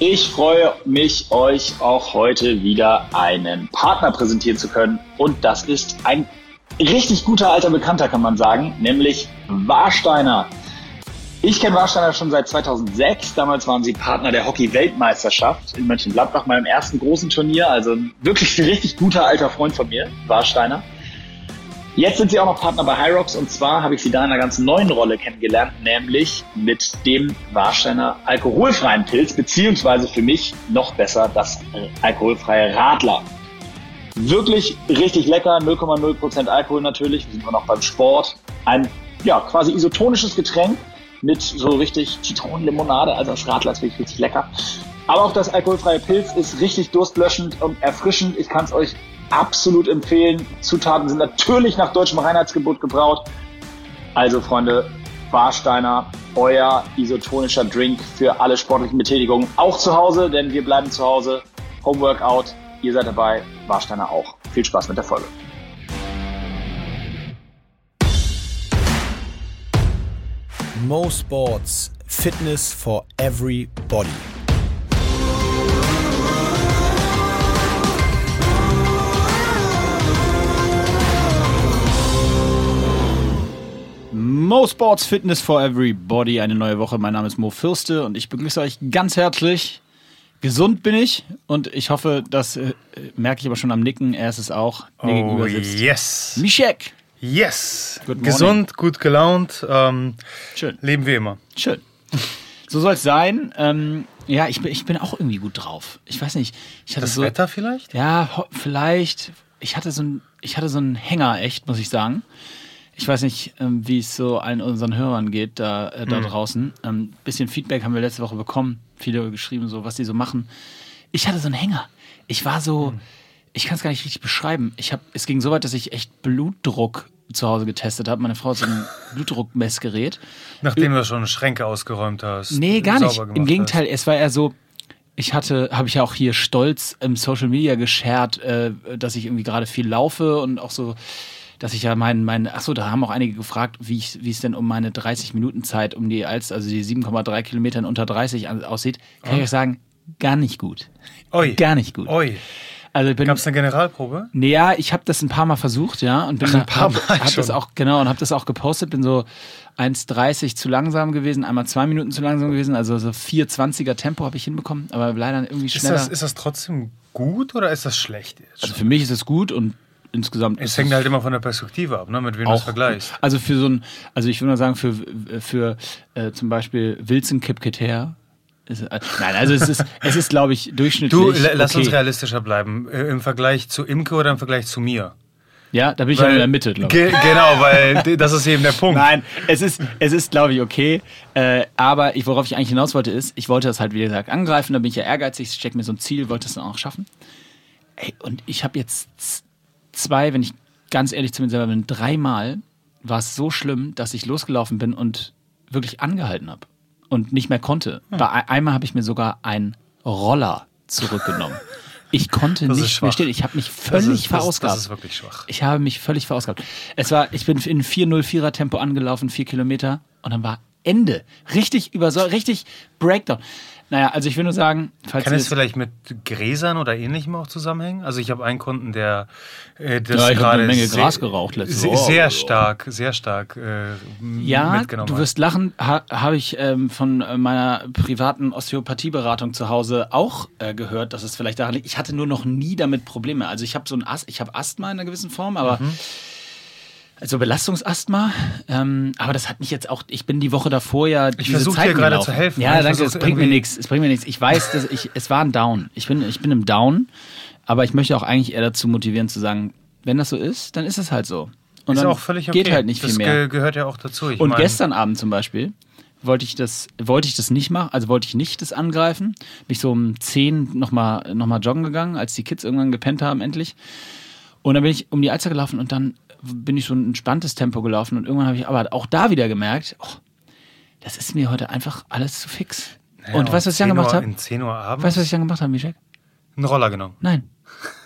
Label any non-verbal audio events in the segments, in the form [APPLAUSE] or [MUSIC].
Ich freue mich, euch auch heute wieder einen Partner präsentieren zu können. Und das ist ein richtig guter alter Bekannter, kann man sagen, nämlich Warsteiner. Ich kenne Warsteiner schon seit 2006. Damals waren sie Partner der Hockey-Weltmeisterschaft in Mönchengladbach, meinem ersten großen Turnier. Also wirklich ein richtig guter alter Freund von mir, Warsteiner. Jetzt sind sie auch noch Partner bei Hyrox und zwar habe ich sie da in einer ganz neuen Rolle kennengelernt, nämlich mit dem Warsteiner alkoholfreien Pilz, beziehungsweise für mich noch besser das alkoholfreie Radler. Wirklich richtig lecker, 0,0% Alkohol natürlich, wir sind immer noch beim Sport. Ein ja, quasi isotonisches Getränk mit so richtig Zitronenlimonade, also das Radler ist wirklich richtig lecker. Aber auch das alkoholfreie Pilz ist richtig durstlöschend und erfrischend. Ich kann es euch absolut empfehlen. Zutaten sind natürlich nach deutschem Reinheitsgebot gebraut. Also Freunde, Warsteiner, euer isotonischer Drink für alle sportlichen Betätigungen. Auch zu Hause, denn wir bleiben zu Hause. Homeworkout, ihr seid dabei, Warsteiner auch. Viel Spaß mit der Folge. Mo Sports Fitness for Everybody. Mo Sports Fitness for Everybody, eine neue Woche. Mein Name ist Mo Fürste und ich begrüße euch ganz herzlich. Gesund bin ich und ich hoffe, das äh, merke ich aber schon am Nicken. Er ist es auch. Mir Oh, gegenüber sitzt yes. Mischek. Yes. Gesund, gut gelaunt. Ähm, Schön. leben wie immer. Schön. So soll es sein. Ähm, ja, ich bin, ich bin auch irgendwie gut drauf. Ich weiß nicht. Ich hatte Das so, Wetter vielleicht? Ja, vielleicht. Ich hatte so ein, ich hatte so einen Hänger, echt, muss ich sagen. Ich weiß nicht, ähm, wie es so allen unseren Hörern geht da, äh, da draußen. Ähm, bisschen Feedback haben wir letzte Woche bekommen. Viele geschrieben, so was die so machen. Ich hatte so einen Hänger. Ich war so, Hm. ich kann es gar nicht richtig beschreiben. Ich hab, es ging so weit, dass ich echt Blutdruck zu Hause getestet habe. Meine Frau hat so ein [LAUGHS] Blutdruckmessgerät. Nachdem du schon Schränke ausgeräumt hast. Nee, gar nicht. Im Gegenteil, es war eher so, ich hatte, habe ich ja auch hier stolz im Social Media geshared, äh, dass ich irgendwie gerade viel laufe und auch so, dass ich ja meinen, mein, achso, da haben auch einige gefragt, wie ich, wie es denn um meine 30 Minuten Zeit um die Alster, also die 7,3 Kilometer unter 30 an- aussieht, kann ich euch sagen, gar nicht gut. Oi. Gar nicht gut. Oi. Also Gab es eine Generalprobe? Nee, ja, ich habe das ein paar Mal versucht, ja, und bin Ach, ein paar hab, Mal hab das schon. auch genau und habe das auch gepostet, bin so 1,30 zu langsam gewesen, einmal zwei Minuten zu langsam gewesen, also so 4,20er Tempo habe ich hinbekommen, aber leider irgendwie Ist schneller. das, ist das trotzdem gut oder ist das schlecht? jetzt also für mich ist es gut und insgesamt Es hängt halt immer von der Perspektive ab, ne? mit wem du es vergleichst. Also für so ein, also ich würde mal sagen für für äh, zum Beispiel Wilson Kipketer. Äh, nein, also es ist es ist glaube ich durchschnittlich. Du, la- lass okay. uns realistischer bleiben. Äh, Im Vergleich zu Imke oder im Vergleich zu mir? Ja, da bin ich ja in der Mitte, glaube ich. Ge genau, weil das ist eben der Punkt. Nein, es ist, es ist glaube ich, okay. Äh, aber ich, worauf ich eigentlich hinaus wollte, ist, ich wollte das halt, wie gesagt, angreifen. Da bin ich ja ehrgeizig, stecke mir so ein Ziel, wollte es dann auch schaffen. Ey, und ich habe jetzt zwei, wenn ich ganz ehrlich zu mir selber bin, dreimal war es so schlimm, dass ich losgelaufen bin und wirklich angehalten habe und nicht mehr konnte. Hm. Bei ein- einmal habe ich mir sogar einen Roller zurückgenommen. [LAUGHS] Ich konnte Das ist nicht mehr stehen. Ich habe mich Das völlig ist, das, verausgabt. das ist wirklich schwach. Ich habe mich völlig verausgabt. Es war, ich bin in 404er Tempo angelaufen, vier Kilometer, und dann war Ende. Richtig über so, richtig Breakdown. Naja, also ich will nur sagen, falls Kann es vielleicht mit Gräsern oder ähnlichem auch zusammenhängen? Also ich habe einen Kunden, der äh, das Ja, ich gerade eine Menge sehr- Gras geraucht letzte sehr, Woche. sehr stark, sehr stark äh, ja, mitgenommen du hat. wirst lachen, ha, habe ich ähm, von äh, meiner privaten Osteopathieberatung zu Hause auch äh, gehört, dass es vielleicht daran liegt. Ich hatte nur noch nie damit Probleme. Also ich habe so ein Ast, ich habe Asthma in einer gewissen Form, aber Mhm. Also Belastungsasthma. Ähm, aber das hat mich jetzt auch. Ich bin die Woche davor ja. diese versuch dir gerade gelaufen. zu helfen. Ja, Ich danke. Es bringt mir nichts. Es bringt mir nichts. Ich weiß, dass ich. Es war ein Down. Ich bin, ich bin im Down. Aber ich möchte auch eigentlich eher dazu motivieren zu sagen, wenn das so ist, dann ist es halt so. Und ist dann auch völlig okay. geht halt nicht das viel mehr. ge gehört ja auch dazu. Ich Und gestern Abend zum Beispiel wollte ich das, wollte ich das nicht machen, also wollte ich nicht das angreifen. Bin ich so um 10 nochmal noch mal joggen gegangen, als die Kids irgendwann gepennt haben, endlich. Und dann bin ich um die Alster gelaufen und dann bin ich so ein entspanntes Tempo gelaufen und irgendwann habe ich aber auch da wieder gemerkt, oh, das ist mir heute einfach alles zu fix. Ja, und weißt du, was ich dann 10 gemacht habe? In 10 Uhr abends? Weißt du, was ich dann gemacht habe, Mischek? Einen Roller genommen. Nein.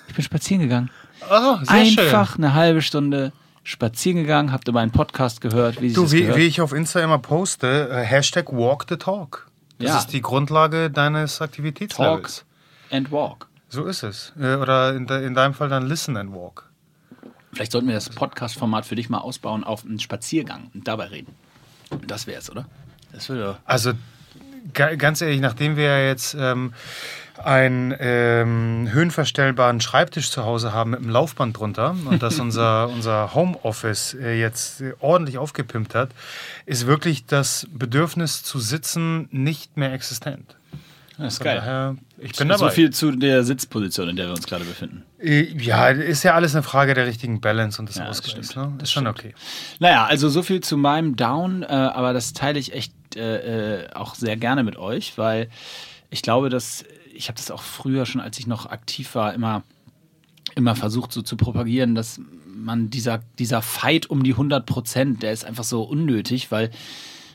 Ich bin spazieren gegangen. Oh, [LAUGHS] sehr Einfach schön. eine halbe Stunde spazieren gegangen, habt ihr meinen Podcast gehört, wie Du, wie, wie ich auf Insta immer poste, äh, Hashtag Walk the Talk. Das Ja. ist die Grundlage deines Talk Aktivitätslevels. and walk. So ist es. Äh, Oder in, de, in deinem Fall dann Listen and Walk. Vielleicht sollten wir das Podcast-Format für dich mal ausbauen auf einen Spaziergang und dabei reden. Das wär's, oder? Das würde. Also ga- ganz ehrlich, nachdem wir ja jetzt ähm, einen ähm, höhenverstellbaren Schreibtisch zu Hause haben mit einem Laufband drunter und das [LAUGHS] unser, unser Homeoffice äh, jetzt äh, ordentlich aufgepimpt hat, ist wirklich das Bedürfnis zu sitzen nicht mehr existent. Das ist Von geil. daher, ich bin So dabei. viel zu der Sitzposition, in der wir uns gerade befinden. Äh, Ja, ist ja alles eine Frage der richtigen Balance und des Ja, das Ausgleichs. Ne? Das ist schon stimmt. okay. Naja, also so viel zu meinem Down, äh, aber das teile ich echt äh, auch sehr gerne mit euch, weil ich glaube, dass ich habe das auch früher schon, als ich noch aktiv war, immer, immer versucht so zu propagieren, dass man dieser, dieser Fight um die 100 Prozent, der ist einfach so unnötig, weil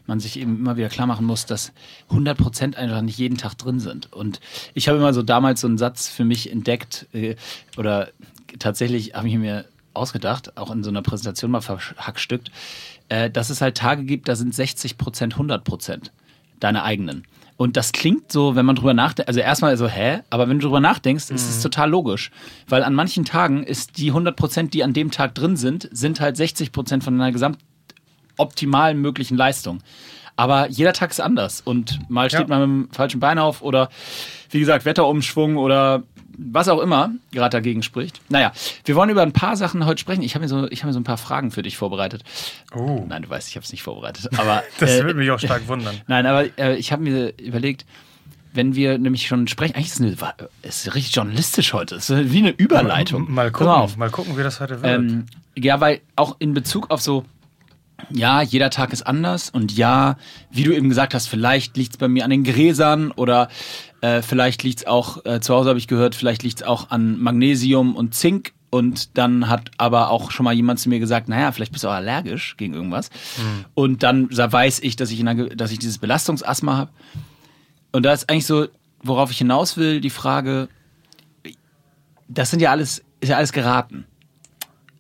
man sich eben immer wieder klar machen muss, dass 100 Prozent einfach nicht jeden Tag drin sind. Und ich habe immer so damals so einen Satz für mich entdeckt äh, oder tatsächlich habe ich mir ausgedacht, auch in so einer Präsentation mal verhackstückt, äh, dass es halt Tage gibt, da sind 60 Prozent 100 Prozent deine eigenen. Und das klingt so, wenn man drüber nachdenkt, also erstmal so, hä? Aber wenn du drüber nachdenkst, ist es total logisch. Weil an manchen Tagen ist die 100 Prozent, die an dem Tag drin sind, sind halt 60 Prozent von deiner gesamt optimalen möglichen Leistung. Aber jeder Tag ist anders und mal steht Ja. man mit dem falschen Bein auf oder wie gesagt Wetterumschwung oder was auch immer gerade dagegen spricht. Naja, wir wollen über ein paar Sachen heute sprechen. Ich habe mir, so, ich hab mir so ein paar Fragen für dich vorbereitet. Oh, Nein, du weißt, ich habe es nicht vorbereitet. Aber, [LAUGHS] das äh, würde mich auch stark wundern. Nein, aber äh, ich habe mir überlegt, wenn wir nämlich schon sprechen, eigentlich ist es eine, ist richtig journalistisch heute. Es ist wie eine Überleitung. Mal Pass gucken, mal mal gucken, wie das heute wird. Ähm, ja, weil auch in Bezug auf so, ja, jeder Tag ist anders und ja, wie du eben gesagt hast, vielleicht liegt es bei mir an den Gräsern oder äh, vielleicht liegt es auch, äh, zu Hause habe ich gehört, vielleicht liegt es auch an Magnesium und Zink und dann hat aber auch schon mal jemand zu mir gesagt, naja, vielleicht bist du auch allergisch gegen irgendwas. Und dann da weiß ich, dass ich, in einer, dass ich dieses Belastungsasthma habe. Und da ist eigentlich so, worauf ich hinaus will, die Frage, das sind ja alles, ist ja alles geraten.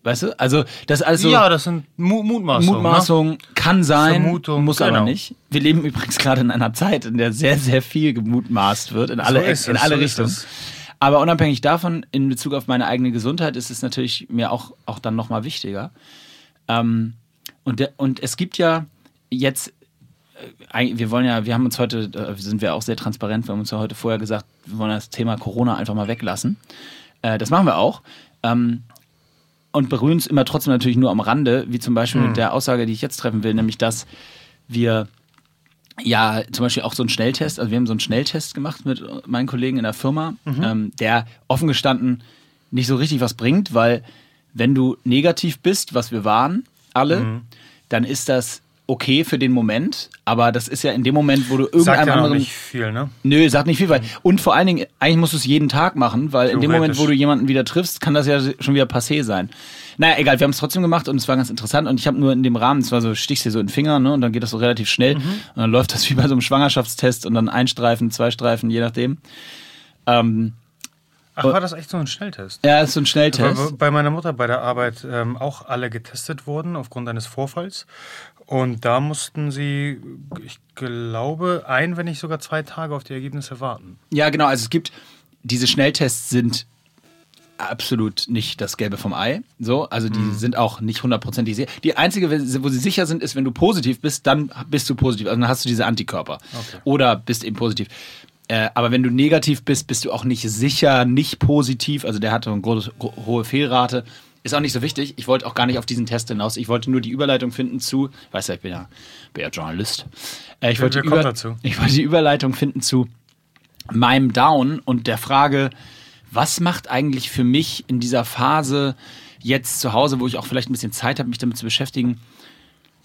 Weißt du? Also, das alles so ja, das sind Mu Mutmaßungen. Ne? Mutmaßung, kann sein, Vermutung, muss aber genau. nicht. Wir leben übrigens gerade in einer Zeit, in der sehr, sehr viel gemutmaßt wird, in alle, in es, alle so Richtungen. Aber unabhängig davon, in Bezug auf meine eigene Gesundheit, ist es natürlich mir auch, auch dann nochmal wichtiger. Ähm, und, der, und es gibt ja jetzt, äh, wir wollen ja, wir haben uns heute, sind wir auch sehr transparent, wir haben uns ja heute vorher gesagt, wir wollen das Thema Corona einfach mal weglassen. Äh, das machen wir auch. Ähm, und berühren es immer trotzdem natürlich nur am Rande, wie zum Beispiel Hm. mit der Aussage, die ich jetzt treffen will, nämlich dass wir ja zum Beispiel auch so einen Schnelltest, also wir haben so einen Schnelltest gemacht mit meinen Kollegen in der Firma, Mhm. ähm, der offen gestanden nicht so richtig was bringt, weil wenn du negativ bist, was wir waren, alle, Mhm. dann ist das okay für den Moment, aber das ist ja in dem Moment, wo du Sagt irgendeinem ja noch anderen nicht viel, ne? Nö, sagt nicht viel, weil und vor allen Dingen, eigentlich musst du es jeden Tag machen, weil in dem Moment, wo du jemanden wieder triffst, kann das ja schon wieder passé sein. Naja, egal, wir haben es trotzdem gemacht und es war ganz interessant und ich habe nur in dem Rahmen, es war so, stichst dir so in den Finger, ne, und dann geht das so relativ schnell Mhm. und dann läuft das wie bei so einem Schwangerschaftstest und dann ein Streifen, zwei Streifen, je nachdem. Ähm, Ach, war das echt so ein Schnelltest? ja, ist so ein Weil Schnelltest. bei meiner Mutter bei der Arbeit ähm, auch alle getestet wurden aufgrund eines Vorfalls. Und da mussten sie, ich glaube, ein, wenn nicht sogar zwei Tage auf die Ergebnisse warten. Ja, genau, also es gibt, diese Schnelltests sind absolut nicht das Gelbe vom Ei. So, also die sind auch nicht hundertprozentig sicher. Die einzige, wo sie sicher sind, ist, wenn du positiv bist, dann bist du positiv. Also dann hast du diese Antikörper. Okay. Oder bist eben positiv. Äh, aber wenn du negativ bist, bist du auch nicht sicher, nicht positiv. Also der hatte eine große, gro- hohe Fehlrate. Ist auch nicht so wichtig. Ich wollte auch gar nicht auf diesen Test hinaus. Ich wollte nur die Überleitung finden zu, weißt du, ich bin ja, bin ja Journalist. Äh, ich, wollte Über- dazu. [LAUGHS] ich wollte die Überleitung finden zu meinem Down und der Frage, was macht eigentlich für mich in dieser Phase jetzt zu Hause, wo ich auch vielleicht ein bisschen Zeit habe, mich damit zu beschäftigen,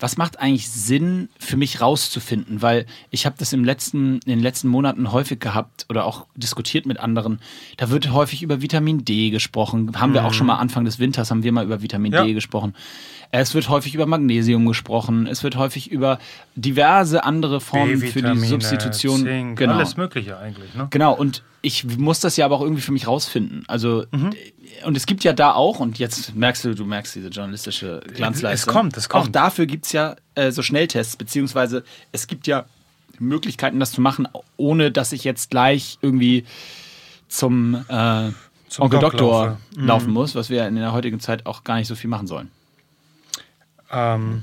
was macht eigentlich Sinn für mich rauszufinden? Weil ich habe das im letzten, in den letzten Monaten häufig gehabt oder auch diskutiert mit anderen. Da wird häufig über Vitamin D gesprochen. Haben wir auch schon mal Anfang des Winters haben wir mal über Vitamin Ja. D gesprochen. Es wird häufig über Magnesium gesprochen. Es wird häufig über diverse andere Formen für die Substitution. Zink, genau. alles Mögliche eigentlich. Ne? Genau, und ich muss das ja aber auch irgendwie für mich rausfinden. Also, und es gibt ja da auch, und jetzt merkst du, du merkst diese journalistische Glanzleistung. Es kommt, es kommt. Auch dafür gibt es ja äh, so Schnelltests, beziehungsweise es gibt ja Möglichkeiten, das zu machen, ohne dass ich jetzt gleich irgendwie zum, äh, Zum Onkel Doc Doktor laufe. Mhm. laufen muss, was wir in der heutigen Zeit auch gar nicht so viel machen sollen. Ähm,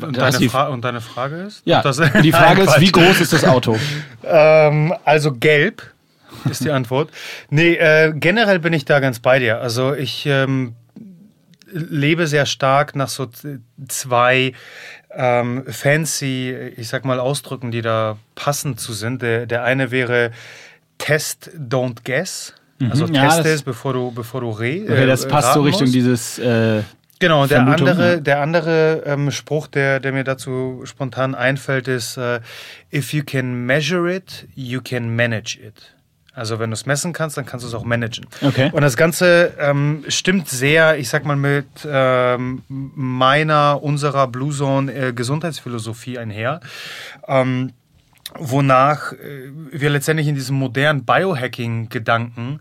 und, deine die- und deine Frage ist? Ja, das- die [LAUGHS] Frage ist, wie groß ist das Auto? [LAUGHS] Ähm, also gelb ist die Antwort. Nee, äh, generell bin ich da ganz bei dir. Also ich ähm, lebe sehr stark nach so zwei ähm, fancy, ich sag mal, Ausdrücken, die da passend zu sind. Der, der eine wäre Test, don't guess. Also Mhm, ja, teste das- es, bevor du, bevor du re Okay, das äh, passt so Richtung musst. dieses. Äh, Genau, der Vermutung, andere, ja. der andere ähm, Spruch, der, der mir dazu spontan einfällt, ist, äh, if you can measure it, you can manage it. Also wenn du es messen kannst, dann kannst du es auch managen. Okay. Und das Ganze ähm, stimmt sehr, ich sag mal, mit ähm, meiner, unserer Blue Zone äh, Gesundheitsphilosophie einher. Ähm, wonach äh, wir letztendlich in diesem modernen Biohacking-Gedanken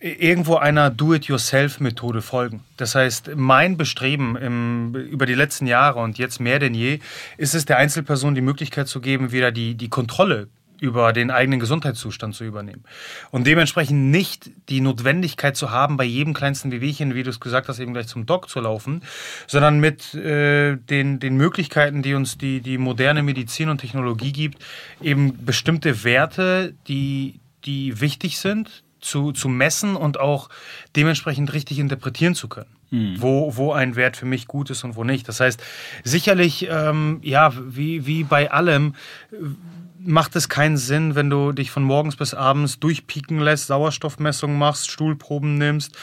irgendwo einer Do-it-yourself-Methode folgen. Das heißt, mein Bestreben im, über die letzten Jahre und jetzt mehr denn je, ist es der Einzelperson die Möglichkeit zu geben, wieder die, die Kontrolle über den eigenen Gesundheitszustand zu übernehmen. Und dementsprechend nicht die Notwendigkeit zu haben, bei jedem kleinsten Wehwehchen, wie du es gesagt hast, eben gleich zum Doc zu laufen, sondern mit äh, den, den Möglichkeiten, die uns die, die moderne Medizin und Technologie gibt, eben bestimmte Werte, die, die wichtig sind, zu, zu messen und auch dementsprechend richtig interpretieren zu können. Wo, wo ein Wert für mich gut ist und wo nicht. Das heißt, sicherlich, ähm, ja, wie, wie bei allem, macht es keinen Sinn, wenn du dich von morgens bis abends durchpieken lässt, Sauerstoffmessungen machst, Stuhlproben nimmst,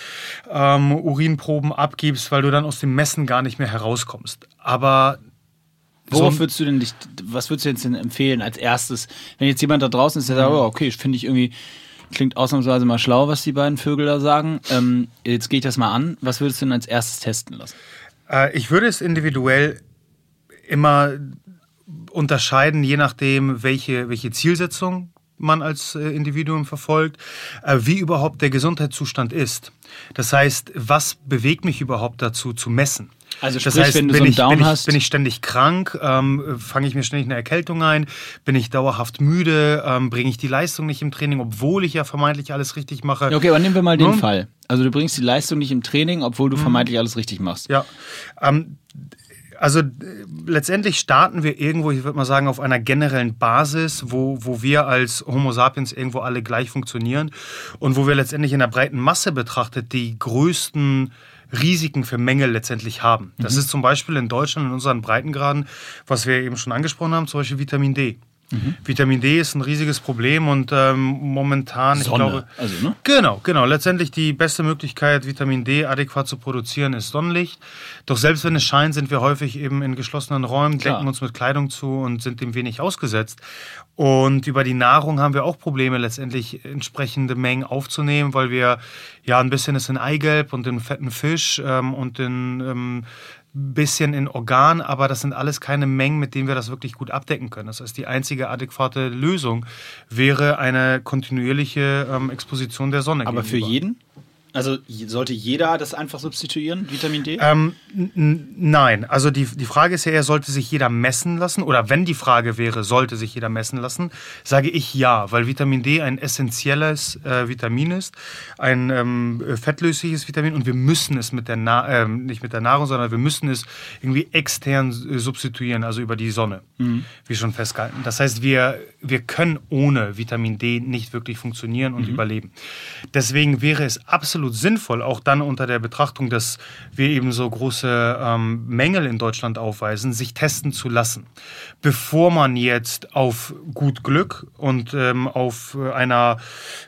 ähm, Urinproben abgibst, weil du dann aus dem Messen gar nicht mehr herauskommst. Aber worauf so- würdest du denn dich, was würdest du jetzt denn empfehlen als erstes? Wenn jetzt jemand da draußen ist, der sagt, oh, okay, finde ich irgendwie, klingt ausnahmsweise mal schlau, was die beiden Vögel da sagen. Ähm, jetzt gehe ich das mal an. Was würdest du denn als erstes testen lassen? Äh, ich würde es individuell immer unterscheiden, je nachdem, welche, welche Zielsetzung man als äh, Individuum verfolgt, äh, wie überhaupt der Gesundheitszustand ist. Das heißt, was bewegt mich überhaupt dazu zu messen? Also das sprich, heißt, wenn du so einen ich, Down bin ich, hast- bin ich ständig krank, ähm, fange ich mir ständig eine Erkältung ein, bin ich dauerhaft müde, ähm, bringe ich die Leistung nicht im Training, obwohl ich ja vermeintlich alles richtig mache. Ja, Okay, aber nehmen wir mal den? Fall. Also du bringst die Leistung nicht im Training, obwohl du vermeintlich alles richtig machst. Ja, ähm, also letztendlich starten wir irgendwo, ich würde mal sagen, auf einer generellen Basis, wo, wo wir als Homo sapiens irgendwo alle gleich funktionieren und wo wir letztendlich in der breiten Masse betrachtet die größten Risiken für Mängel letztendlich haben. Das ist zum Beispiel in Deutschland in unseren Breitengraden, was wir eben schon angesprochen haben, zum Beispiel Vitamin D. Vitamin D ist ein riesiges Problem und ähm, momentan, ich Sonne, glaube, also, ne? Genau, genau. Letztendlich die beste Möglichkeit, Vitamin D adäquat zu produzieren, ist Sonnenlicht. Doch selbst wenn es scheint, sind wir häufig eben in geschlossenen Räumen, Klar. decken uns mit Kleidung zu und sind dem wenig ausgesetzt. Und über die Nahrung haben wir auch Probleme, letztendlich entsprechende Mengen aufzunehmen, weil wir ja ein bisschen ist in Eigelb und in fetten Fisch ähm, und in ähm, bisschen in Organ, aber das sind alles keine Mengen, mit denen wir das wirklich gut abdecken können. Das heißt, die einzige adäquate Lösung wäre eine kontinuierliche ähm, Exposition der Sonne. Aber für gegenüber. jeden? Also sollte jeder das einfach substituieren, Vitamin D? Ähm, nein, also die, die Frage ist ja eher, sollte sich jeder messen lassen? Oder wenn die Frage wäre, sollte sich jeder messen lassen, sage ich ja, weil Vitamin D ein essentielles äh, Vitamin ist, ein ähm, fettlösliches Vitamin und wir müssen es mit der Na ähm, nicht mit der Nahrung, sondern wir müssen es irgendwie extern äh, substituieren, also über die Sonne, wie schon festgehalten. Das heißt, wir, wir können ohne Vitamin D nicht wirklich funktionieren und überleben. Deswegen wäre es absolut sinnvoll, auch dann unter der Betrachtung, dass wir eben so große ähm, Mängel in Deutschland aufweisen, sich testen zu lassen, bevor man jetzt auf gut Glück und ähm, auf einer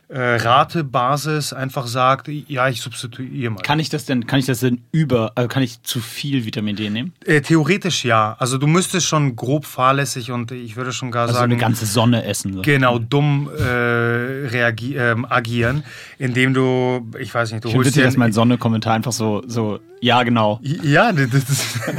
äh, Ratebasis einfach sagt, ja, ich substituiere mal. Kann ich das denn, kann ich das denn über, also kann ich zu viel Vitamin D nehmen? Äh, theoretisch ja. Also du müsstest schon grob fahrlässig und ich würde schon gar Also sagen, eine ganze Sonne essen. So. genau dumm äh, reagi ähm, agieren, indem du, ich weiß nicht, du Ich holst dir dass mein Sonne-Kommentar einfach so, so, ja, genau. Ja, das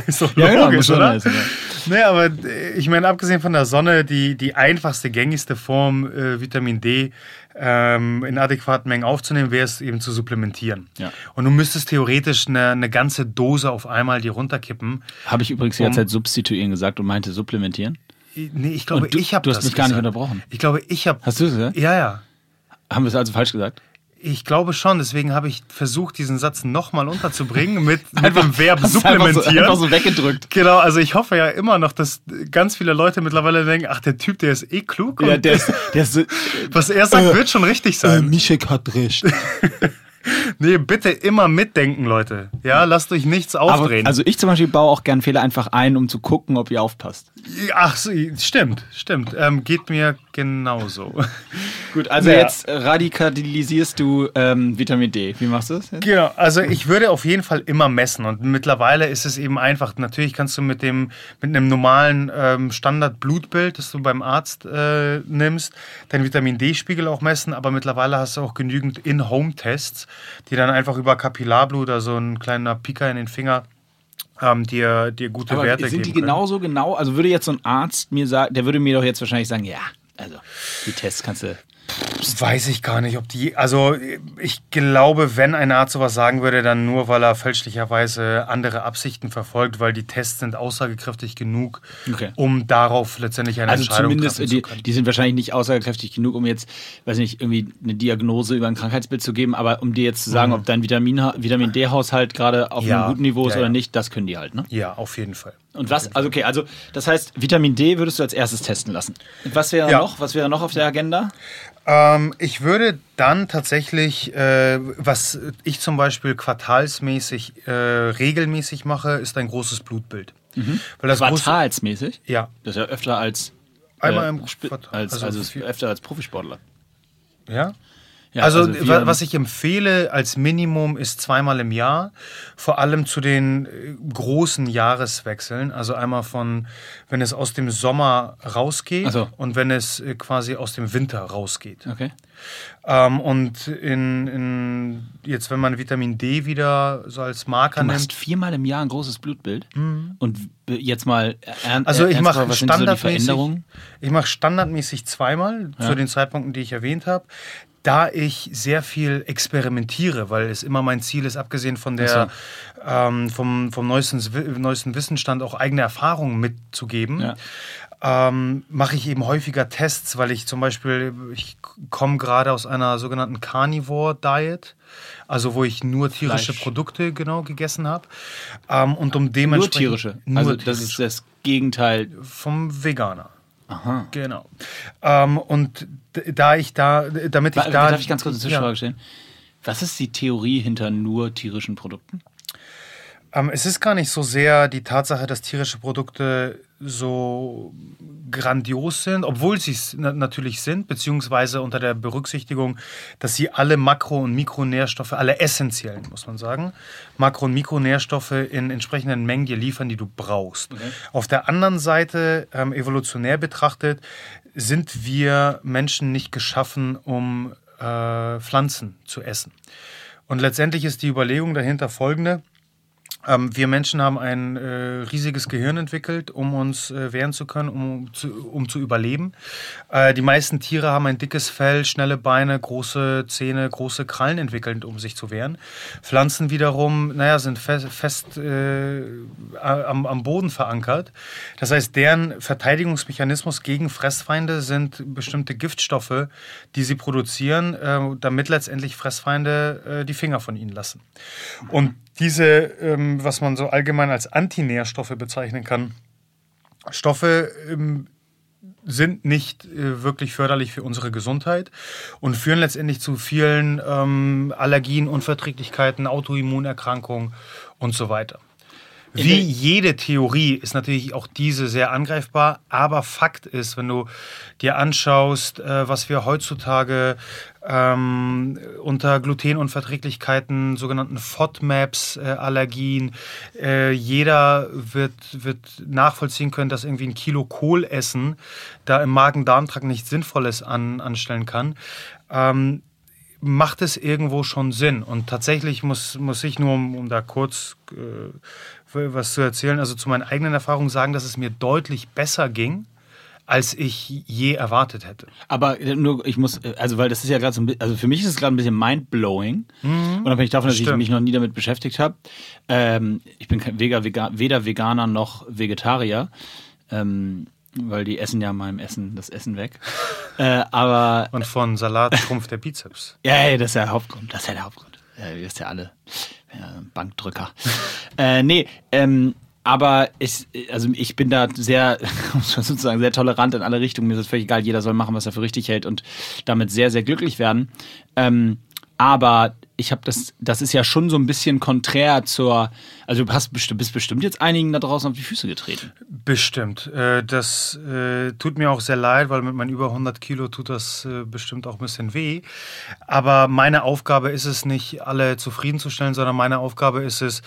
ist doch [LAUGHS] Ja, genau, logisch, Sonne oder? essen, ja. Nee, aber äh, ich meine, abgesehen von der Sonne, die, die einfachste, gängigste Form, äh, Vitamin D ähm, in adäquaten Mengen aufzunehmen, wäre es eben zu supplementieren. Ja. Und du müsstest theoretisch eine, eine ganze Dose auf einmal dir runterkippen. Habe ich übrigens die ganze Um- Zeit substituieren gesagt und meinte supplementieren? Nee, ich glaube, du- ich habe du hast das mich gar nicht gesagt. unterbrochen. Ich glaube, ich habe. Hast du es gesagt? Ja, ja. Haben wir es also falsch gesagt? Ich glaube schon, deswegen habe ich versucht, diesen Satz nochmal unterzubringen [LAUGHS] mit, mit dem Verb du einfach so, supplementieren. einfach so weggedrückt. Genau, also ich hoffe ja immer noch, dass ganz viele Leute mittlerweile denken, ach, der Typ, der ist eh klug. Ja, der ist, der ist [LAUGHS] was er sagt, wird schon richtig sein. Mischek hat recht. [LAUGHS] nee, bitte immer mitdenken, Leute. Ja, lasst euch nichts Aber, aufdrehen. also ich zum Beispiel baue auch gern Fehler einfach ein, um zu gucken, ob ihr aufpasst. ach, stimmt, stimmt. Ähm, geht mir genauso. [LAUGHS] Gut, also Ja. jetzt radikalisierst du ähm, Vitamin D. Wie machst du das? jetzt? Genau, also ich würde auf jeden Fall immer messen und mittlerweile ist es eben einfach. Natürlich kannst du mit dem mit einem normalen ähm, Standard-Blutbild, das du beim Arzt äh, nimmst, deinen Vitamin D-Spiegel auch messen, aber mittlerweile hast du auch genügend In-Home-Tests, die dann einfach über Kapillarblut, also ein kleiner Pika in den Finger, ähm, dir, dir gute Aber Werte sind geben die können. genauso genau? Also würde jetzt so ein Arzt mir sagen, der würde mir doch jetzt wahrscheinlich sagen, ja, also die Tests kannst du. Das weiß ich gar nicht, ob die. Also, ich glaube, wenn ein Arzt sowas sagen würde, dann nur, weil er fälschlicherweise andere Absichten verfolgt, weil die Tests sind aussagekräftig genug, Okay. um darauf letztendlich eine Also Entscheidung zumindest, treffen die, zu können. die sind wahrscheinlich nicht aussagekräftig genug, um jetzt, weiß nicht, irgendwie eine Diagnose über ein Krankheitsbild zu geben, aber um dir jetzt zu sagen, ob dein Vitamin, Vitamin D-Haushalt gerade auf Mhm. Ja, einem guten Niveau ist ja, oder ja. nicht, das können die halt, ne? Ja, auf jeden Fall. Und was, also okay, also das heißt, Vitamin D würdest du als erstes testen lassen. Was wäre Ja. noch? Was wäre noch auf der Agenda? Ähm, ich würde dann tatsächlich, äh, was ich zum Beispiel quartalsmäßig äh, regelmäßig mache, ist ein großes Blutbild. Weil das große, Quartalsmäßig? ja, Das ist ja öfter als Einmal äh, im Sp- Quartal. als, Also also, öfter als Profisportler. ja. Ja, also, wir- wa- was ich empfehle als Minimum ist zweimal im Jahr, vor allem zu den äh, großen Jahreswechseln. Also einmal von, wenn es aus dem Sommer rausgeht so. und wenn es äh, quasi aus dem Winter rausgeht. Okay. Ähm, und in, in, jetzt, wenn man Vitamin D wieder so als Marker Du nimmt. machst viermal im Jahr ein großes Blutbild und w- jetzt mal ern, Mhm. Also ich mache so standardmäßig, Veränderungen? ich mache standardmäßig zweimal zu den Zeitpunkten, die ich erwähnt habe, da ich sehr viel experimentiere, weil es immer mein Ziel ist, abgesehen von der ähm, vom, vom neuesten, neuesten Wissensstand auch eigene Erfahrungen mitzugeben. Ja. Ähm, mache ich eben häufiger Tests, weil ich zum Beispiel, ich komme gerade aus einer sogenannten Carnivore Diet, also wo ich nur tierische Fleisch. Produkte genau gegessen habe. Ähm, und um Nur dementsprechend tierische. Nur also tierische das ist das Gegenteil. vom Veganer. Aha. Genau. Ähm, und da ich da, damit ich da. Darf ich ganz kurz eine Zwischenfrage ja, stellen? Was ist die Theorie hinter nur tierischen Produkten? Ähm, Es ist gar nicht so sehr die Tatsache, dass tierische Produkte so grandios sind, obwohl sie es na natürlich sind, beziehungsweise unter der Berücksichtigung, dass sie alle Makro- und Mikronährstoffe, alle essentiellen, muss man sagen, Makro- und Mikronährstoffe in entsprechenden Mengen dir liefern, die du brauchst. Auf der anderen Seite, ähm, evolutionär betrachtet, sind wir Menschen nicht geschaffen, um äh, Pflanzen zu essen. Und letztendlich ist die Überlegung dahinter folgende. Ähm, wir Menschen haben ein äh, riesiges Gehirn entwickelt, um uns äh, wehren zu können, um zu, um zu überleben. Äh, die meisten Tiere haben ein dickes Fell, schnelle Beine, große Zähne, große Krallen entwickelt, um sich zu wehren. Pflanzen wiederum, naja, sind fest, fest äh, am, am Boden verankert. Das heißt, deren Verteidigungsmechanismus gegen Fressfeinde sind bestimmte Giftstoffe, die sie produzieren, äh, damit letztendlich Fressfeinde äh, die Finger von ihnen lassen. Und diese, ähm, was man so allgemein als Antinährstoffe bezeichnen kann, Stoffe ähm, sind nicht äh, wirklich förderlich für unsere Gesundheit und führen letztendlich zu vielen ähm, Allergien, Unverträglichkeiten, Autoimmunerkrankungen und so weiter. Wie jede Theorie ist natürlich auch diese sehr angreifbar, aber Fakt ist, wenn du dir anschaust, äh, was wir heutzutage ähm, unter Glutenunverträglichkeiten, sogenannten FODMAPs, äh, Allergien, äh, jeder wird, wird nachvollziehen können, dass irgendwie ein Kilo Kohl essen da im Magen-Darm-Trakt nichts Sinnvolles an, anstellen kann. Ähm, macht es irgendwo schon Sinn. Und tatsächlich muss, muss ich nur, um, um da kurz äh, was zu erzählen, also zu meinen eigenen Erfahrungen sagen, dass es mir deutlich besser ging, als ich je erwartet hätte. Aber äh, nur, ich muss, äh, also weil das ist ja gerade so ein bisschen, also für mich ist es gerade ein bisschen mindblowing. Unabhängig davon, dass ich Mhm. Stimmt. mich noch nie damit beschäftigt habe. Ähm, ich bin kein Vega, Vega, weder Veganer noch Vegetarier. Ähm, weil die essen ja meinem Essen das Essen weg. [LAUGHS] äh, aber Und von Salat trumpft der Bizeps. ja, ja, das ist ja der Hauptgrund. Das ist ja der Hauptgrund. Ja, ihr wisst ja alle. Ja, Bankdrücker. äh, nee, ähm, aber ich, also ich bin da sehr, [LAUGHS] sozusagen sehr tolerant in alle Richtungen. Mir ist es völlig egal, jeder soll machen, was er für richtig hält und damit sehr, sehr glücklich werden. Ähm, aber ich habe das, das ist ja schon so ein bisschen konträr zur, also du hast bist bestimmt jetzt einigen da draußen auf die Füße getreten. Bestimmt. Äh, Das äh, tut mir auch sehr leid, weil mit meinen über 100 Kilo tut das äh, bestimmt auch ein bisschen weh. Aber meine Aufgabe ist es nicht, alle zufriedenzustellen, sondern meine Aufgabe ist es,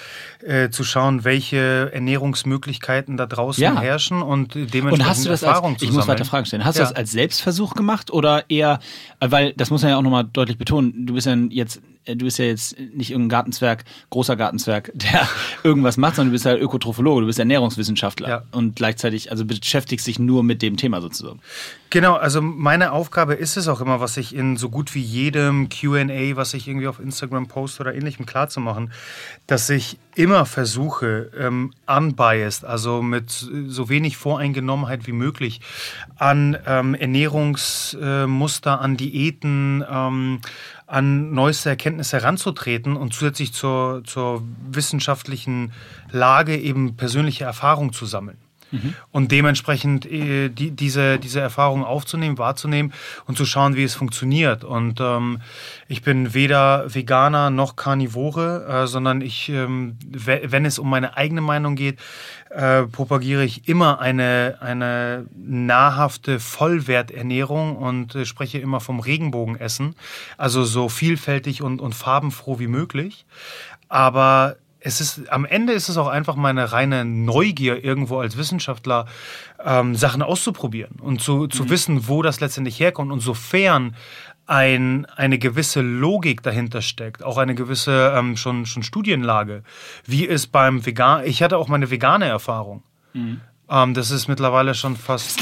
zu schauen, welche Ernährungsmöglichkeiten da draußen Ja. herrschen und dementsprechend Und hast du das Erfahrung als, ich muss weiter Fragen stellen, hast du Ja. das als Selbstversuch gemacht oder eher, weil das muss man ja auch nochmal deutlich betonen, du bist ja jetzt, du bist ja jetzt nicht irgendein Gartenzwerg, großer Gartenzwerg, [LAUGHS] der irgendwas macht, sondern du bist ja Ökotrophologe, du bist Ernährungswissenschaftler Ja. und gleichzeitig, also beschäftigst dich nur mit dem Thema sozusagen. Genau, also meine Aufgabe ist es auch immer, was ich in so gut wie jedem QA, was ich irgendwie auf Instagram poste oder ähnlichem klarzumachen, dass ich immer versuche, ähm, unbiased, also mit so wenig Voreingenommenheit wie möglich, an ähm, Ernährungsmuster, an Diäten, ähm, an neueste Erkenntnisse heranzutreten und zusätzlich zur, zur wissenschaftlichen Lage eben persönliche Erfahrung zu sammeln. Und dementsprechend äh, die, diese, diese Erfahrung aufzunehmen, wahrzunehmen und zu schauen, wie es funktioniert. Und ähm, ich bin weder Veganer noch Karnivore, äh, sondern ich, ähm, we- wenn es um meine eigene Meinung geht, äh, propagiere ich immer eine, eine nahrhafte Vollwerternährung und äh, spreche immer vom Regenbogenessen. Also so vielfältig und, und farbenfroh wie möglich. Aber es ist, am Ende ist es auch einfach meine reine Neugier, irgendwo als Wissenschaftler ähm, Sachen auszuprobieren und zu, zu wissen, wo das letztendlich herkommt. Und sofern ein, eine gewisse Logik dahinter steckt, auch eine gewisse ähm, schon, schon Studienlage, wie es beim Vegan, ich hatte auch meine vegane Erfahrung. Ähm, das ist mittlerweile schon fast,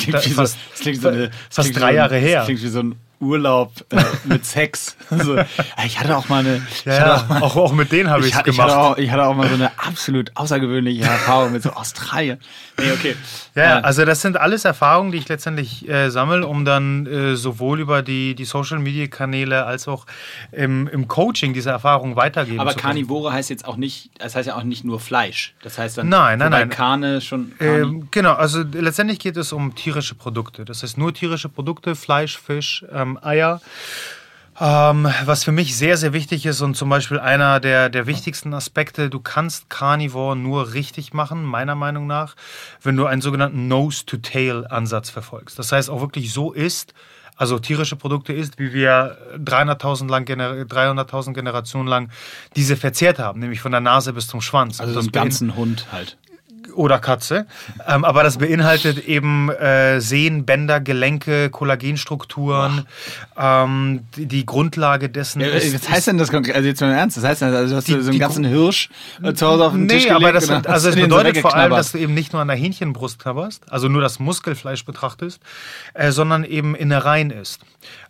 so, so eine, drei so, Jahre her. Das klingt wie so ein Urlaub äh, mit Sex. [LAUGHS] Also, ich hatte auch mal eine, Ja, ja, auch mal, auch, auch mit denen habe ich es gemacht. hatte auch, ich hatte auch mal so eine absolut außergewöhnliche Erfahrung mit so Australien. Nee, okay. Ja, Äh, also das sind alles Erfahrungen, die ich letztendlich äh, sammle, um dann äh, sowohl über die, die Social-Media-Kanäle als auch im, im Coaching diese Erfahrungen weitergeben aber zu können. Carnivore heißt jetzt auch nicht, das heißt ja auch nicht nur Fleisch. Das heißt dann Nein, nein, nein. Karne schon. Carni- Ähm, genau, also letztendlich geht es um tierische Produkte. Das heißt nur tierische Produkte, Fleisch, Fisch, ähm, Eier. Ähm, was für mich sehr, sehr wichtig ist und zum Beispiel einer der, der wichtigsten Aspekte, du kannst Carnivore nur richtig machen, meiner Meinung nach, wenn du einen sogenannten Nose-to-Tail-Ansatz verfolgst. Das heißt auch wirklich so ist, also tierische Produkte ist, wie wir 300.000 lang, Gener- 300.000 Generationen lang diese verzehrt haben, nämlich von der Nase bis zum Schwanz. also Und bein- ganzen Hund halt. Oder Katze. Ähm, aber das beinhaltet eben äh, Sehnen, Bänder, Gelenke, Kollagenstrukturen. Ähm, die, die Grundlage dessen Ja, ist. was heißt denn das konkret? Also jetzt mal im Ernst, das heißt, also, du hast Die- so einen ganzen Hirsch äh, zu Hause auf dem Nee, Tisch gelegt aber das, hast also du es bedeutet vor allem, dass du eben nicht nur an der Hähnchenbrust knabberst, also nur das Muskelfleisch betrachtest, äh, sondern eben Innereien isst.